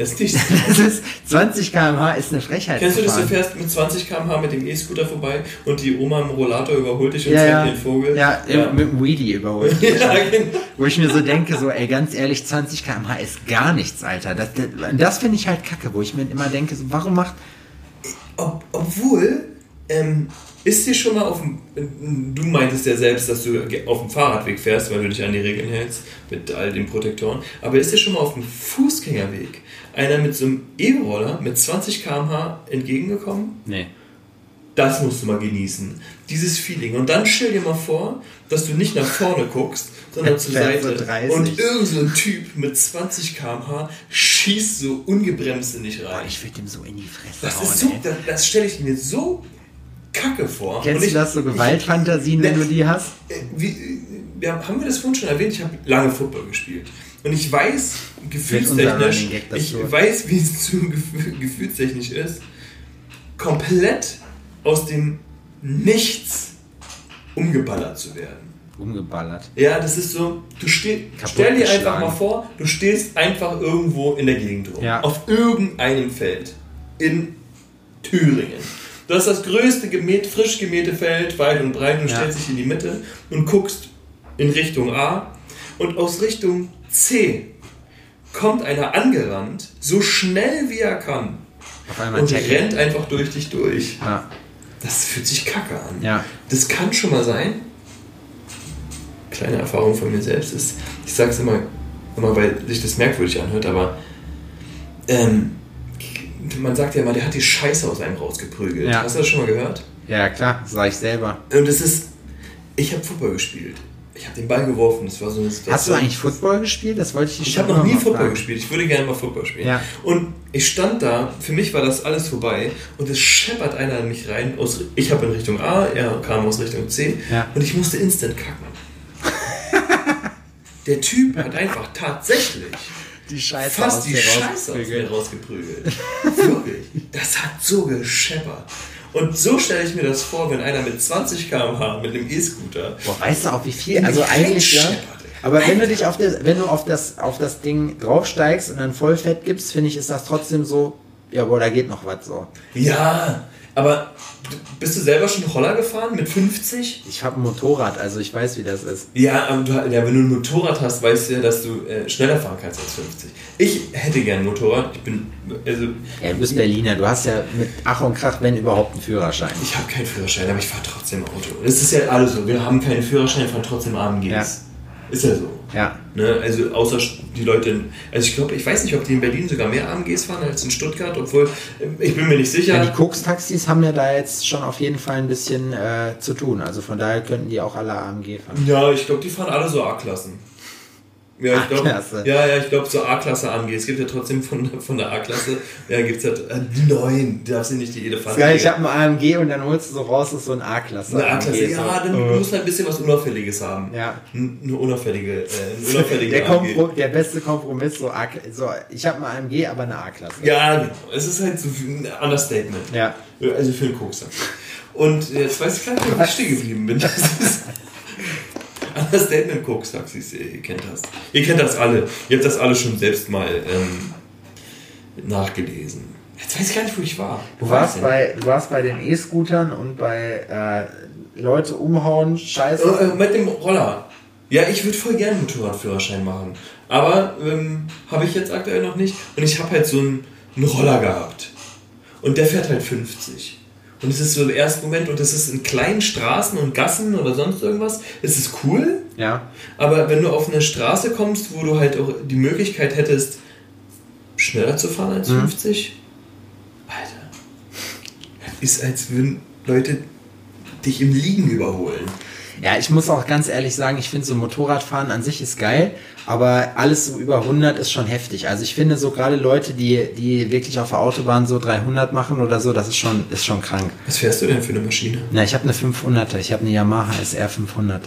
Das ist nicht <laughs> Das ist 20 km/h ist eine Frechheit. Kennst du das, du fährst mit 20 km/h mit dem E-Scooter vorbei und die Oma im Rollator überholt dich und ja, zeigt ja. den Vogel? Ja, mit dem Wheelie überholt. <laughs> Ja, genau. Wo ich mir so denke, so, ey, ganz ehrlich, 20 km/h ist gar nichts, Alter. Das, das, das finde ich halt kacke, wo ich mir immer denke, so, warum macht. Ob, obwohl, ähm, ist dir schon mal auf dem. Du meintest ja selbst, dass du auf dem Fahrradweg fährst, weil du dich an die Regeln hältst, mit all den Protektoren. Aber ist dir schon mal auf dem Fußgängerweg einer mit so einem E-Roller mit 20 km/h entgegengekommen? Nee. Das musst du mal genießen. Dieses Feeling. Und dann stell dir mal vor, dass du nicht nach vorne guckst, sondern zur Seite. 30. Und irgend so ein Typ mit 20 km/h schießt so ungebremst in dich Boah, rein. ich würde dem so in die Fresse Das hauen, so, das, das stelle ich mir so kacke vor. Kennst ich- du das, so Gewaltfantasien, wenn Ne. du die hast? Äh, Wie, wir haben, wir das vorhin schon erwähnt? Ich habe lange Football gespielt. Und ich weiß, gefühlstechnisch, ich weiß, wie es zu gefühl, gefühlstechnisch ist, komplett aus dem Nichts umgeballert zu werden. Umgeballert. Ja, das ist so, du stehst, stell dir einfach mal vor, du stehst einfach irgendwo in der Gegend rum, Ja. auf irgendeinem Feld in Thüringen. Du hast das größte gemäht, frisch gemähte Feld, weit und breit, und Ja. stellst dich in die Mitte und guckst in Richtung A und aus Richtung C kommt einer angerannt, so schnell wie er kann Auf einmal und rennt einfach durch dich durch. Ja. Das fühlt sich kacke an. Ja. Das kann schon mal sein. Kleine Erfahrung von mir selbst ist, ich sag's immer, immer weil sich das merkwürdig anhört, aber ähm, man sagt ja immer, der hat die Scheiße aus einem rausgeprügelt. Ja. Hast du das schon mal gehört? ja, klar, sag ich selber. Und das ist, ich habe Football gespielt. Ich habe den Ball geworfen. Das war so eine Hast du eigentlich Football gespielt? Das wollte ich dich Ich habe noch nie Football fragen. gespielt. Ich würde gerne mal Football spielen. Ja. Und ich stand da, für mich war das alles vorbei und es scheppert einer in mich rein. Aus, ich habe in Richtung A, er kam aus Richtung C Ja. und ich musste instant kacken. <laughs> Der Typ hat einfach tatsächlich Die Scheiße fast die Scheiße aus mir rausgeprügelt. rausgeprügelt. Wirklich. Das hat so gescheppert. Und so stelle ich mir das vor, wenn einer mit 20 km/h mit einem E-Scooter Boah, weißt du auch wie viel? Also eigentlich ja. Aber wenn du dich auf das, wenn du auf das, auf das Ding draufsteigst und dann Vollfett gibst, finde ich, ist das trotzdem so, ja, boah, da geht noch was so. Ja, aber bist du selber schon Roller gefahren mit 50? Ich habe ein Motorrad, also ich weiß, wie das ist. Ja, aber du, ja, wenn du ein Motorrad hast, weißt du ja, dass du äh, schneller fahren kannst als 50. Ich hätte gern ein Motorrad. Ich bin, also, Ja, du bist Berliner, du hast ja mit Ach und Krach, wenn überhaupt, einen Führerschein. ich habe keinen Führerschein, aber ich fahre trotzdem Auto. Das ist ja alles so. Wir haben keinen Führerschein, fahren trotzdem AMGs. Ist ja so. Ja. Ne? Also außer die Leute, in, also ich glaube, ich weiß nicht, ob die in Berlin sogar mehr AMGs fahren als in Stuttgart, obwohl ähm, ich bin mir nicht sicher. Ja, die Koks-Taxis haben ja da jetzt schon auf jeden Fall ein bisschen äh, zu tun. Also von daher könnten die auch alle AMG fahren. Ja, ich glaube, die fahren alle so A-Klassen. Ja, ich glaube, A-Klasse. ja, ja, ich glaube, so A-Klasse AMG. Es gibt ja trotzdem von, von der A-Klasse, ja, gibt es ja äh, die neuen, du darfst ja nicht die Elefante. Geil, ich habe ein AMG und dann holst du so raus, ist so ein A-Klasse. eine A-Klasse, ja, dann du musst halt ein bisschen was Unauffälliges haben. Ja. Eine unauffällige, äh, ein <laughs> unauffällige Der, AMG. Kompro der beste Kompromiss, so, A so ich habe ein AMG, aber eine A-Klasse. Ja. Es ist halt so ein Understatement. Ja. Also für einen Kokser. Und jetzt weiß ich gar nicht, wo ich stehen geblieben bin. <laughs> Understatement Koks-Taxis, ihr kennt das. Ihr kennt das alle. Ihr habt das alle schon selbst mal ähm, nachgelesen. Jetzt weiß ich gar nicht, wo ich war. Du warst, bei, du warst bei den E-Scootern und bei äh, Leute umhauen, Scheiße. Äh, äh, mit dem Roller. Ja, ich würde voll gerne einen Motorradführerschein machen. Aber ähm, habe ich jetzt aktuell noch nicht. Und ich habe halt so einen, einen Roller gehabt. Und der fährt halt 50. Und es ist so im ersten Moment, und das ist in kleinen Straßen und Gassen oder sonst irgendwas, es ist cool. Ja. Aber wenn du auf eine Straße kommst, wo du halt auch die Möglichkeit hättest, schneller zu fahren als 50, Alter, ist als würden Leute dich im Liegen überholen. Ja, ich muss auch ganz ehrlich sagen, ich finde so Motorradfahren an sich ist geil, aber alles so über 100 ist schon heftig. Also ich finde so gerade Leute, die, die wirklich auf der Autobahn so 300 machen oder so, das ist schon, ist schon krank. Was fährst du denn für eine Maschine? Na, ich habe eine 500er, ich habe eine Yamaha SR 500.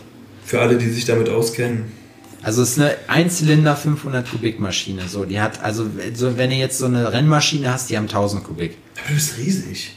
Für alle, die sich damit auskennen. Also es ist eine Einzylinder 500 Kubik Maschine. So, die hat, also so, wenn du jetzt so eine Rennmaschine hast, die haben 1000 Kubik. Aber du bist riesig.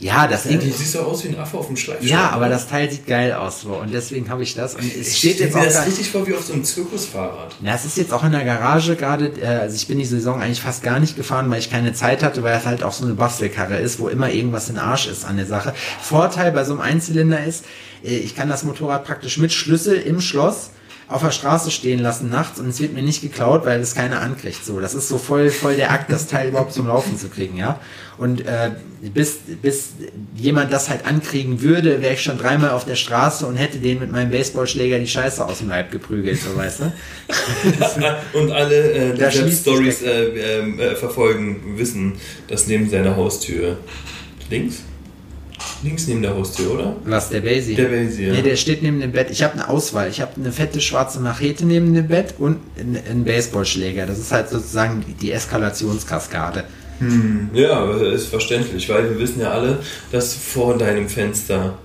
Ja, das Ja, Ding. du siehst so aus wie ein Affe auf dem Schleifstein. Ja, aber das Teil sieht geil aus so und deswegen habe ich das und es Ich steht jetzt mir auch das richtig vor wie auf so einem Zirkusfahrrad. Ja, es ist jetzt auch in der Garage gerade, äh, also ich bin die Saison eigentlich fast gar nicht gefahren, weil ich keine Zeit hatte, weil es halt auch so eine Bastelkarre ist, wo immer irgendwas in Arsch ist an der Sache. Vorteil bei so einem Einzylinder ist, äh, ich kann das Motorrad praktisch mit Schlüssel im Schloss auf der Straße stehen lassen nachts und es wird mir nicht geklaut, weil es keiner ankriegt. So, das ist so voll, voll der Akt, das Teil überhaupt zum Laufen zu kriegen, ja. Und äh, bis, bis jemand das halt ankriegen würde, wäre ich schon dreimal auf der Straße und hätte den mit meinem Baseballschläger die Scheiße aus dem Leib geprügelt, so weißt du. <laughs> Und alle, äh, die Da selbst schließt sich Stories der- äh, ähm, äh, verfolgen, wissen, dass neben seiner Haustür links? Links neben der Haustür, oder? Was, der Basie? Der Basie, ja. Nee, der steht neben dem Bett. Ich habe eine Auswahl. Ich habe eine fette schwarze Machete neben dem Bett und einen Baseballschläger. Das ist halt sozusagen die Eskalationskaskade. Hm, ja, ist verständlich, weil wir wissen ja alle, dass vor deinem Fenster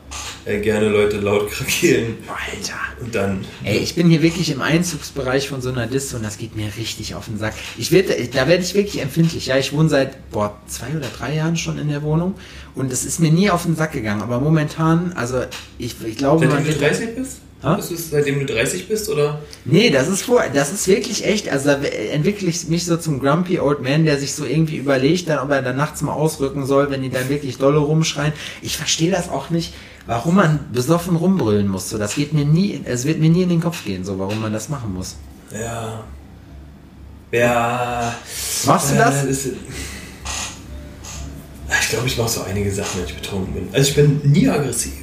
äh, gerne Leute laut krakeelen. Alter. Und dann. Ey, ich bin hier wirklich im Einzugsbereich von so einer Diste und das geht mir richtig auf den Sack. Ich werd, da werde ich wirklich empfindlich. Ja, ich wohne seit boah, zwei oder drei Jahren schon in der Wohnung und es ist mir nie auf den Sack gegangen. Aber momentan, also ich, ich glaube, man du wird. 30 bist? Ha? Bist du es, seitdem du 30 bist, oder? Nee, das ist vor, das ist wirklich echt, also da entwickle ich mich so zum Grumpy Old Man, der sich so irgendwie überlegt, dann, ob er dann nachts mal ausrücken soll, wenn die dann wirklich dolle rumschreien. Ich verstehe das auch nicht, warum man besoffen rumbrüllen muss. So, das geht mir nie, es wird mir nie in den Kopf gehen, so, warum man das machen muss. Ja. Ja. Machst du das? Äh, ist, ich glaube, ich mache so einige Sachen, wenn ich betrunken bin. Also ich bin nie aggressiv.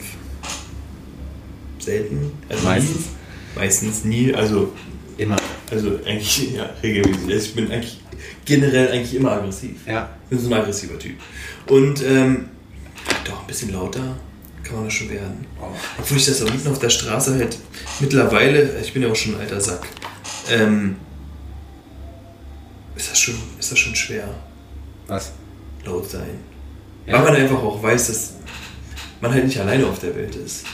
Selten. Also Meistens? Nie, meistens nie. Also, Immer. also eigentlich <laughs> ja, regelmäßig. Also ich bin eigentlich generell eigentlich immer aggressiv. Ja. Ich bin so ein aggressiver Typ. Und ähm, doch ein bisschen lauter kann man das schon werden. Obwohl ich das auch mitten auf der Straße halt mittlerweile, ich bin ja auch schon ein alter Sack, ähm, ist, das schon, ist das schon schwer, Was? laut sein. Ja. Weil man einfach auch weiß, dass man halt nicht alleine auf der Welt ist.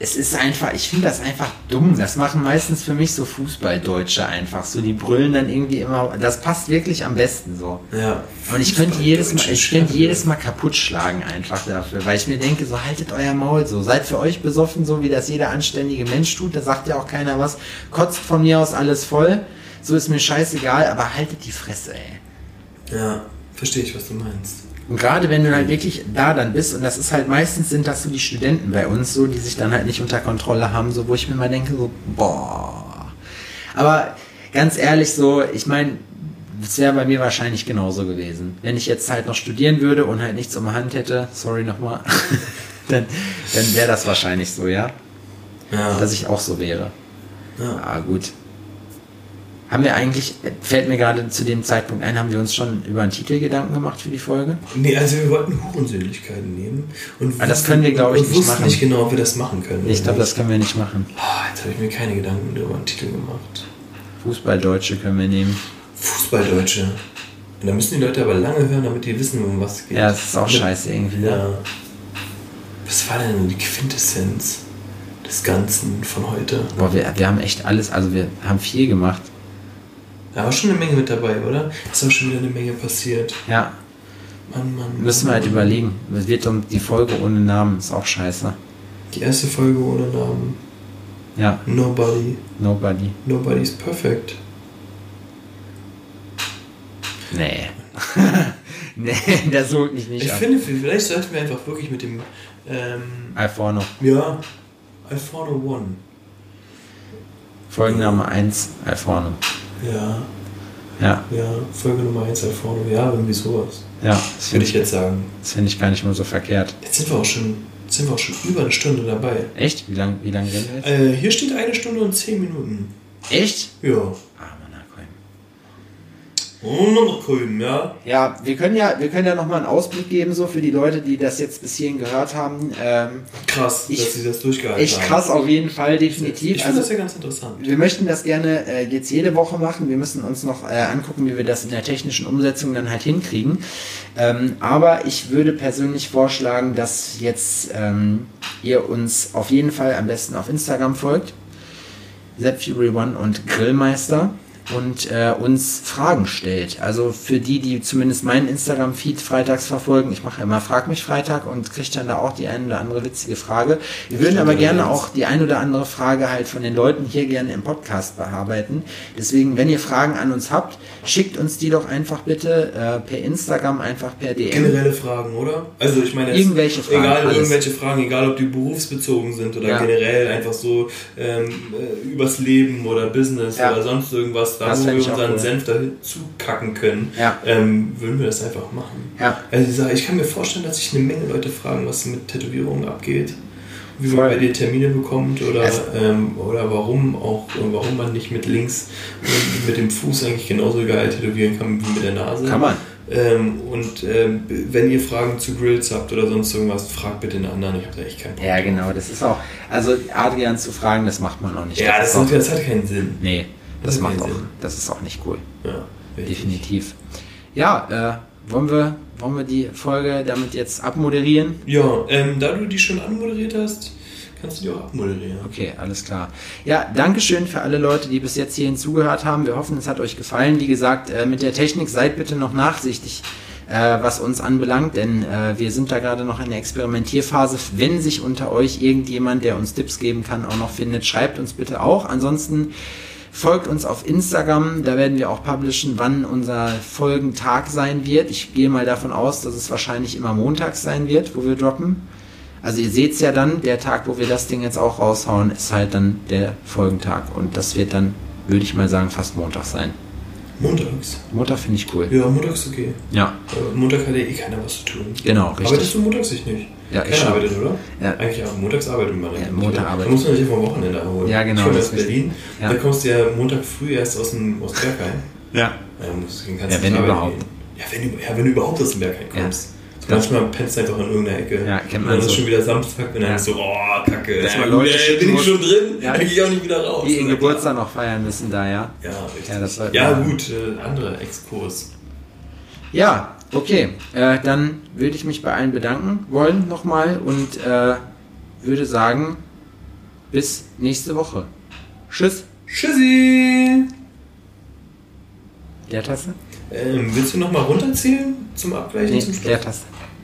Es ist einfach, ich finde das einfach dumm. Das machen meistens für mich so Fußballdeutsche einfach so. Die brüllen dann irgendwie immer, das passt wirklich am besten so. Ja. Und ich könnte jedes Mal, ich könnte jedes Mal kaputt schlagen einfach dafür, weil ich mir denke, so haltet euer Maul so, seid für euch besoffen, so wie das jeder anständige Mensch tut, da sagt ja auch keiner was, kotzt von mir aus alles voll, so ist mir scheißegal, aber haltet die Fresse, ey. Ja, verstehe ich, was du meinst. Und gerade wenn du halt wirklich da dann bist, und das ist halt meistens sind das so die Studenten bei uns, so, die sich dann halt nicht unter Kontrolle haben, so, wo ich mir mal denke, so, boah. Aber ganz ehrlich, so, ich meine, es wäre bei mir wahrscheinlich genauso gewesen. Wenn ich jetzt halt noch studieren würde und halt nichts um die Hand hätte, sorry nochmal, <laughs> dann, dann wäre das wahrscheinlich so, ja. Ja. Dass ich auch so wäre. ja. Ah, gut. Haben wir eigentlich, fällt mir gerade zu dem Zeitpunkt ein, haben wir uns schon über einen Titel Gedanken gemacht für die Folge? Nee, also wir wollten Hurensöhnlichkeiten nehmen. Und Ah, das können wir, glaube ich, und nicht machen. nicht genau, ob wir das machen können. Ich glaube, das können wir nicht machen. Ah, jetzt habe ich mir keine Gedanken über einen Titel gemacht. Fußballdeutsche können wir nehmen. Fußballdeutsche. Und da müssen die Leute aber lange hören, damit die wissen, um was es geht. Ja, das ist auch scheiße irgendwie. Ja. Was war denn die Quintessenz des Ganzen von heute? Boah, wir, wir haben echt alles, also wir haben viel gemacht. Da war schon eine Menge mit dabei, oder? Ist auch schon wieder eine Menge passiert. Ja, Mann, Mann. müssen wir halt überlegen. Es wird um die Folge ohne Namen, ist auch scheiße. Die erste Folge ohne Namen. Ja, Nobody. nobody. Nobody's perfect. Nee. <laughs> nee, das holt mich nicht Ich ab. finde, vielleicht sollten wir einfach wirklich mit dem. Ähm, Alforno. ja, Alforno One. Folgenname 1, Alforno. Ja, Ja, ja, Folge Nummer 1 Alforno. Ja, irgendwie sowas. ja, das Würde finde ich jetzt sagen. das find ich gar nicht mal so verkehrt. Jetzt sind wir auch schon, jetzt sind wir auch schon über eine Stunde dabei. Echt? Wie lange wie lang reden wir jetzt? Äh, hier steht eine Stunde und 10 Minuten. Echt? Ja. Ah, Mann, na, komm. Und noch grün, ja. Ja, wir können ja, wir können ja nochmal einen Ausblick geben, so für die Leute, die das jetzt bis hierhin gehört haben. Ähm, Krass, Ich- dass sie das durchgehalten echt haben. krass auf jeden Fall, definitiv. Ich finde Also, das ja ganz interessant. wir möchten das gerne äh, jetzt jede Woche machen. Wir müssen uns noch äh, angucken, wie wir das in der technischen Umsetzung dann halt hinkriegen. Ähm, aber ich würde persönlich vorschlagen, dass jetzt ähm, ihr uns auf jeden Fall am besten auf Instagram folgt. Zap Fury One und Grillmeister und äh, uns Fragen stellt. Also für die, die zumindest meinen Instagram-Feed freitags verfolgen, ich mache immer Frag mich Freitag und kriege dann da auch die eine oder andere witzige Frage. Wir würden aber gerne auch die ein oder andere Frage halt von den Leuten hier gerne im Podcast bearbeiten. Deswegen, wenn ihr Fragen an uns habt, schickt uns die doch einfach bitte äh, per Instagram, einfach per DM. Generelle Fragen, oder? Also ich meine, Irgendwelche Fragen, Egal, alles. irgendwelche Fragen, egal ob die berufsbezogen sind oder Ja. generell einfach so ähm, äh, übers Leben oder Business Ja. oder sonst irgendwas, da Das wo wir unseren cool. Senf dazu kacken können, Ja. ähm, würden wir das einfach machen. Also ich sag, ich kann mir vorstellen, dass sich eine Menge Leute fragen, was mit Tätowierungen abgeht. Wie Voll. man bei dir Termine bekommt oder, Also- ähm, oder warum auch warum man nicht mit links und mit dem Fuß eigentlich genauso geil tätowieren kann wie mit der Nase. Kann man. Ähm, und ähm, wenn ihr Fragen zu Grills habt oder sonst irgendwas, fragt bitte den anderen. Ich habe da echt keinen Bock. Ja, genau, das ist auch, also Adrian zu fragen, das macht man auch nicht. Ja, das, ist auch, das hat keinen Sinn. Nee, das Das macht auch, Sinn. das ist auch nicht cool. Ja. Definitiv. Ja, äh, wollen, wir, wollen wir die Folge damit jetzt abmoderieren? Ja, ähm, da du die schon anmoderiert hast, kannst du die auch abmoderieren. Okay, alles klar. Ja, Dankeschön für alle Leute, die bis jetzt hierhin zugehört haben. Wir hoffen, es hat euch gefallen. Wie gesagt, äh, mit der Technik seid bitte noch nachsichtig, äh, was uns anbelangt, denn äh, wir sind da gerade noch in der Experimentierphase. Wenn sich unter euch irgendjemand, der uns Tipps geben kann, auch noch findet, schreibt uns bitte auch. Ansonsten folgt uns auf Instagram, da werden wir auch publishen, wann unser Folgentag sein wird. Ich gehe mal davon aus, dass es wahrscheinlich immer montags sein wird, wo wir droppen. Also ihr seht es ja dann, der Tag, wo wir das Ding jetzt auch raushauen, ist halt dann der Folgentag. Und das wird dann, würde ich mal sagen, fast Montag sein. Montags? Montag finde ich cool. Ja, montags okay. Ja. Aber Montag hat ja eh keiner was zu tun. Genau, richtig. Arbeitest du montags ich nicht? Ja, ich Keiner arbeitet, oder? Ja. Eigentlich ja, montags arbeiten wir Ja, Montag Da arbeiten. muss man sich vom Wochenende erholen. Ja, genau, Ich komme aus Berlin. Ja. Da kommst du ja Montag früh erst aus dem aus Bergheim. Ja. Ja, musst, dann kannst Ja, du wenn nicht arbeiten überhaupt. gehen. Ja wenn, du- ja, wenn du überhaupt aus dem Bergheim kommst. So manchmal pennst du einfach in irgendeiner Ecke. Ja, kennt Und man dann ist so. schon wieder Samstag und dann Ja. ist so, oh, kacke. Dass man gut, Leute ey, schicken bin ich schon drin? Ja. Dann gehe ich auch nicht wieder raus. Die ihren Geburtstag noch feiern müssen da, ja. Ja, richtig. Ja, ja gut, äh, anderer Exkurs. Ja, okay. Äh, dann würde ich mich bei allen bedanken wollen nochmal und äh, würde sagen, bis nächste Woche. Tschüss. Tschüssi! Der Taste? Ähm, willst du nochmal runterzählen zum Abgleich Nee, und zum Schluss? der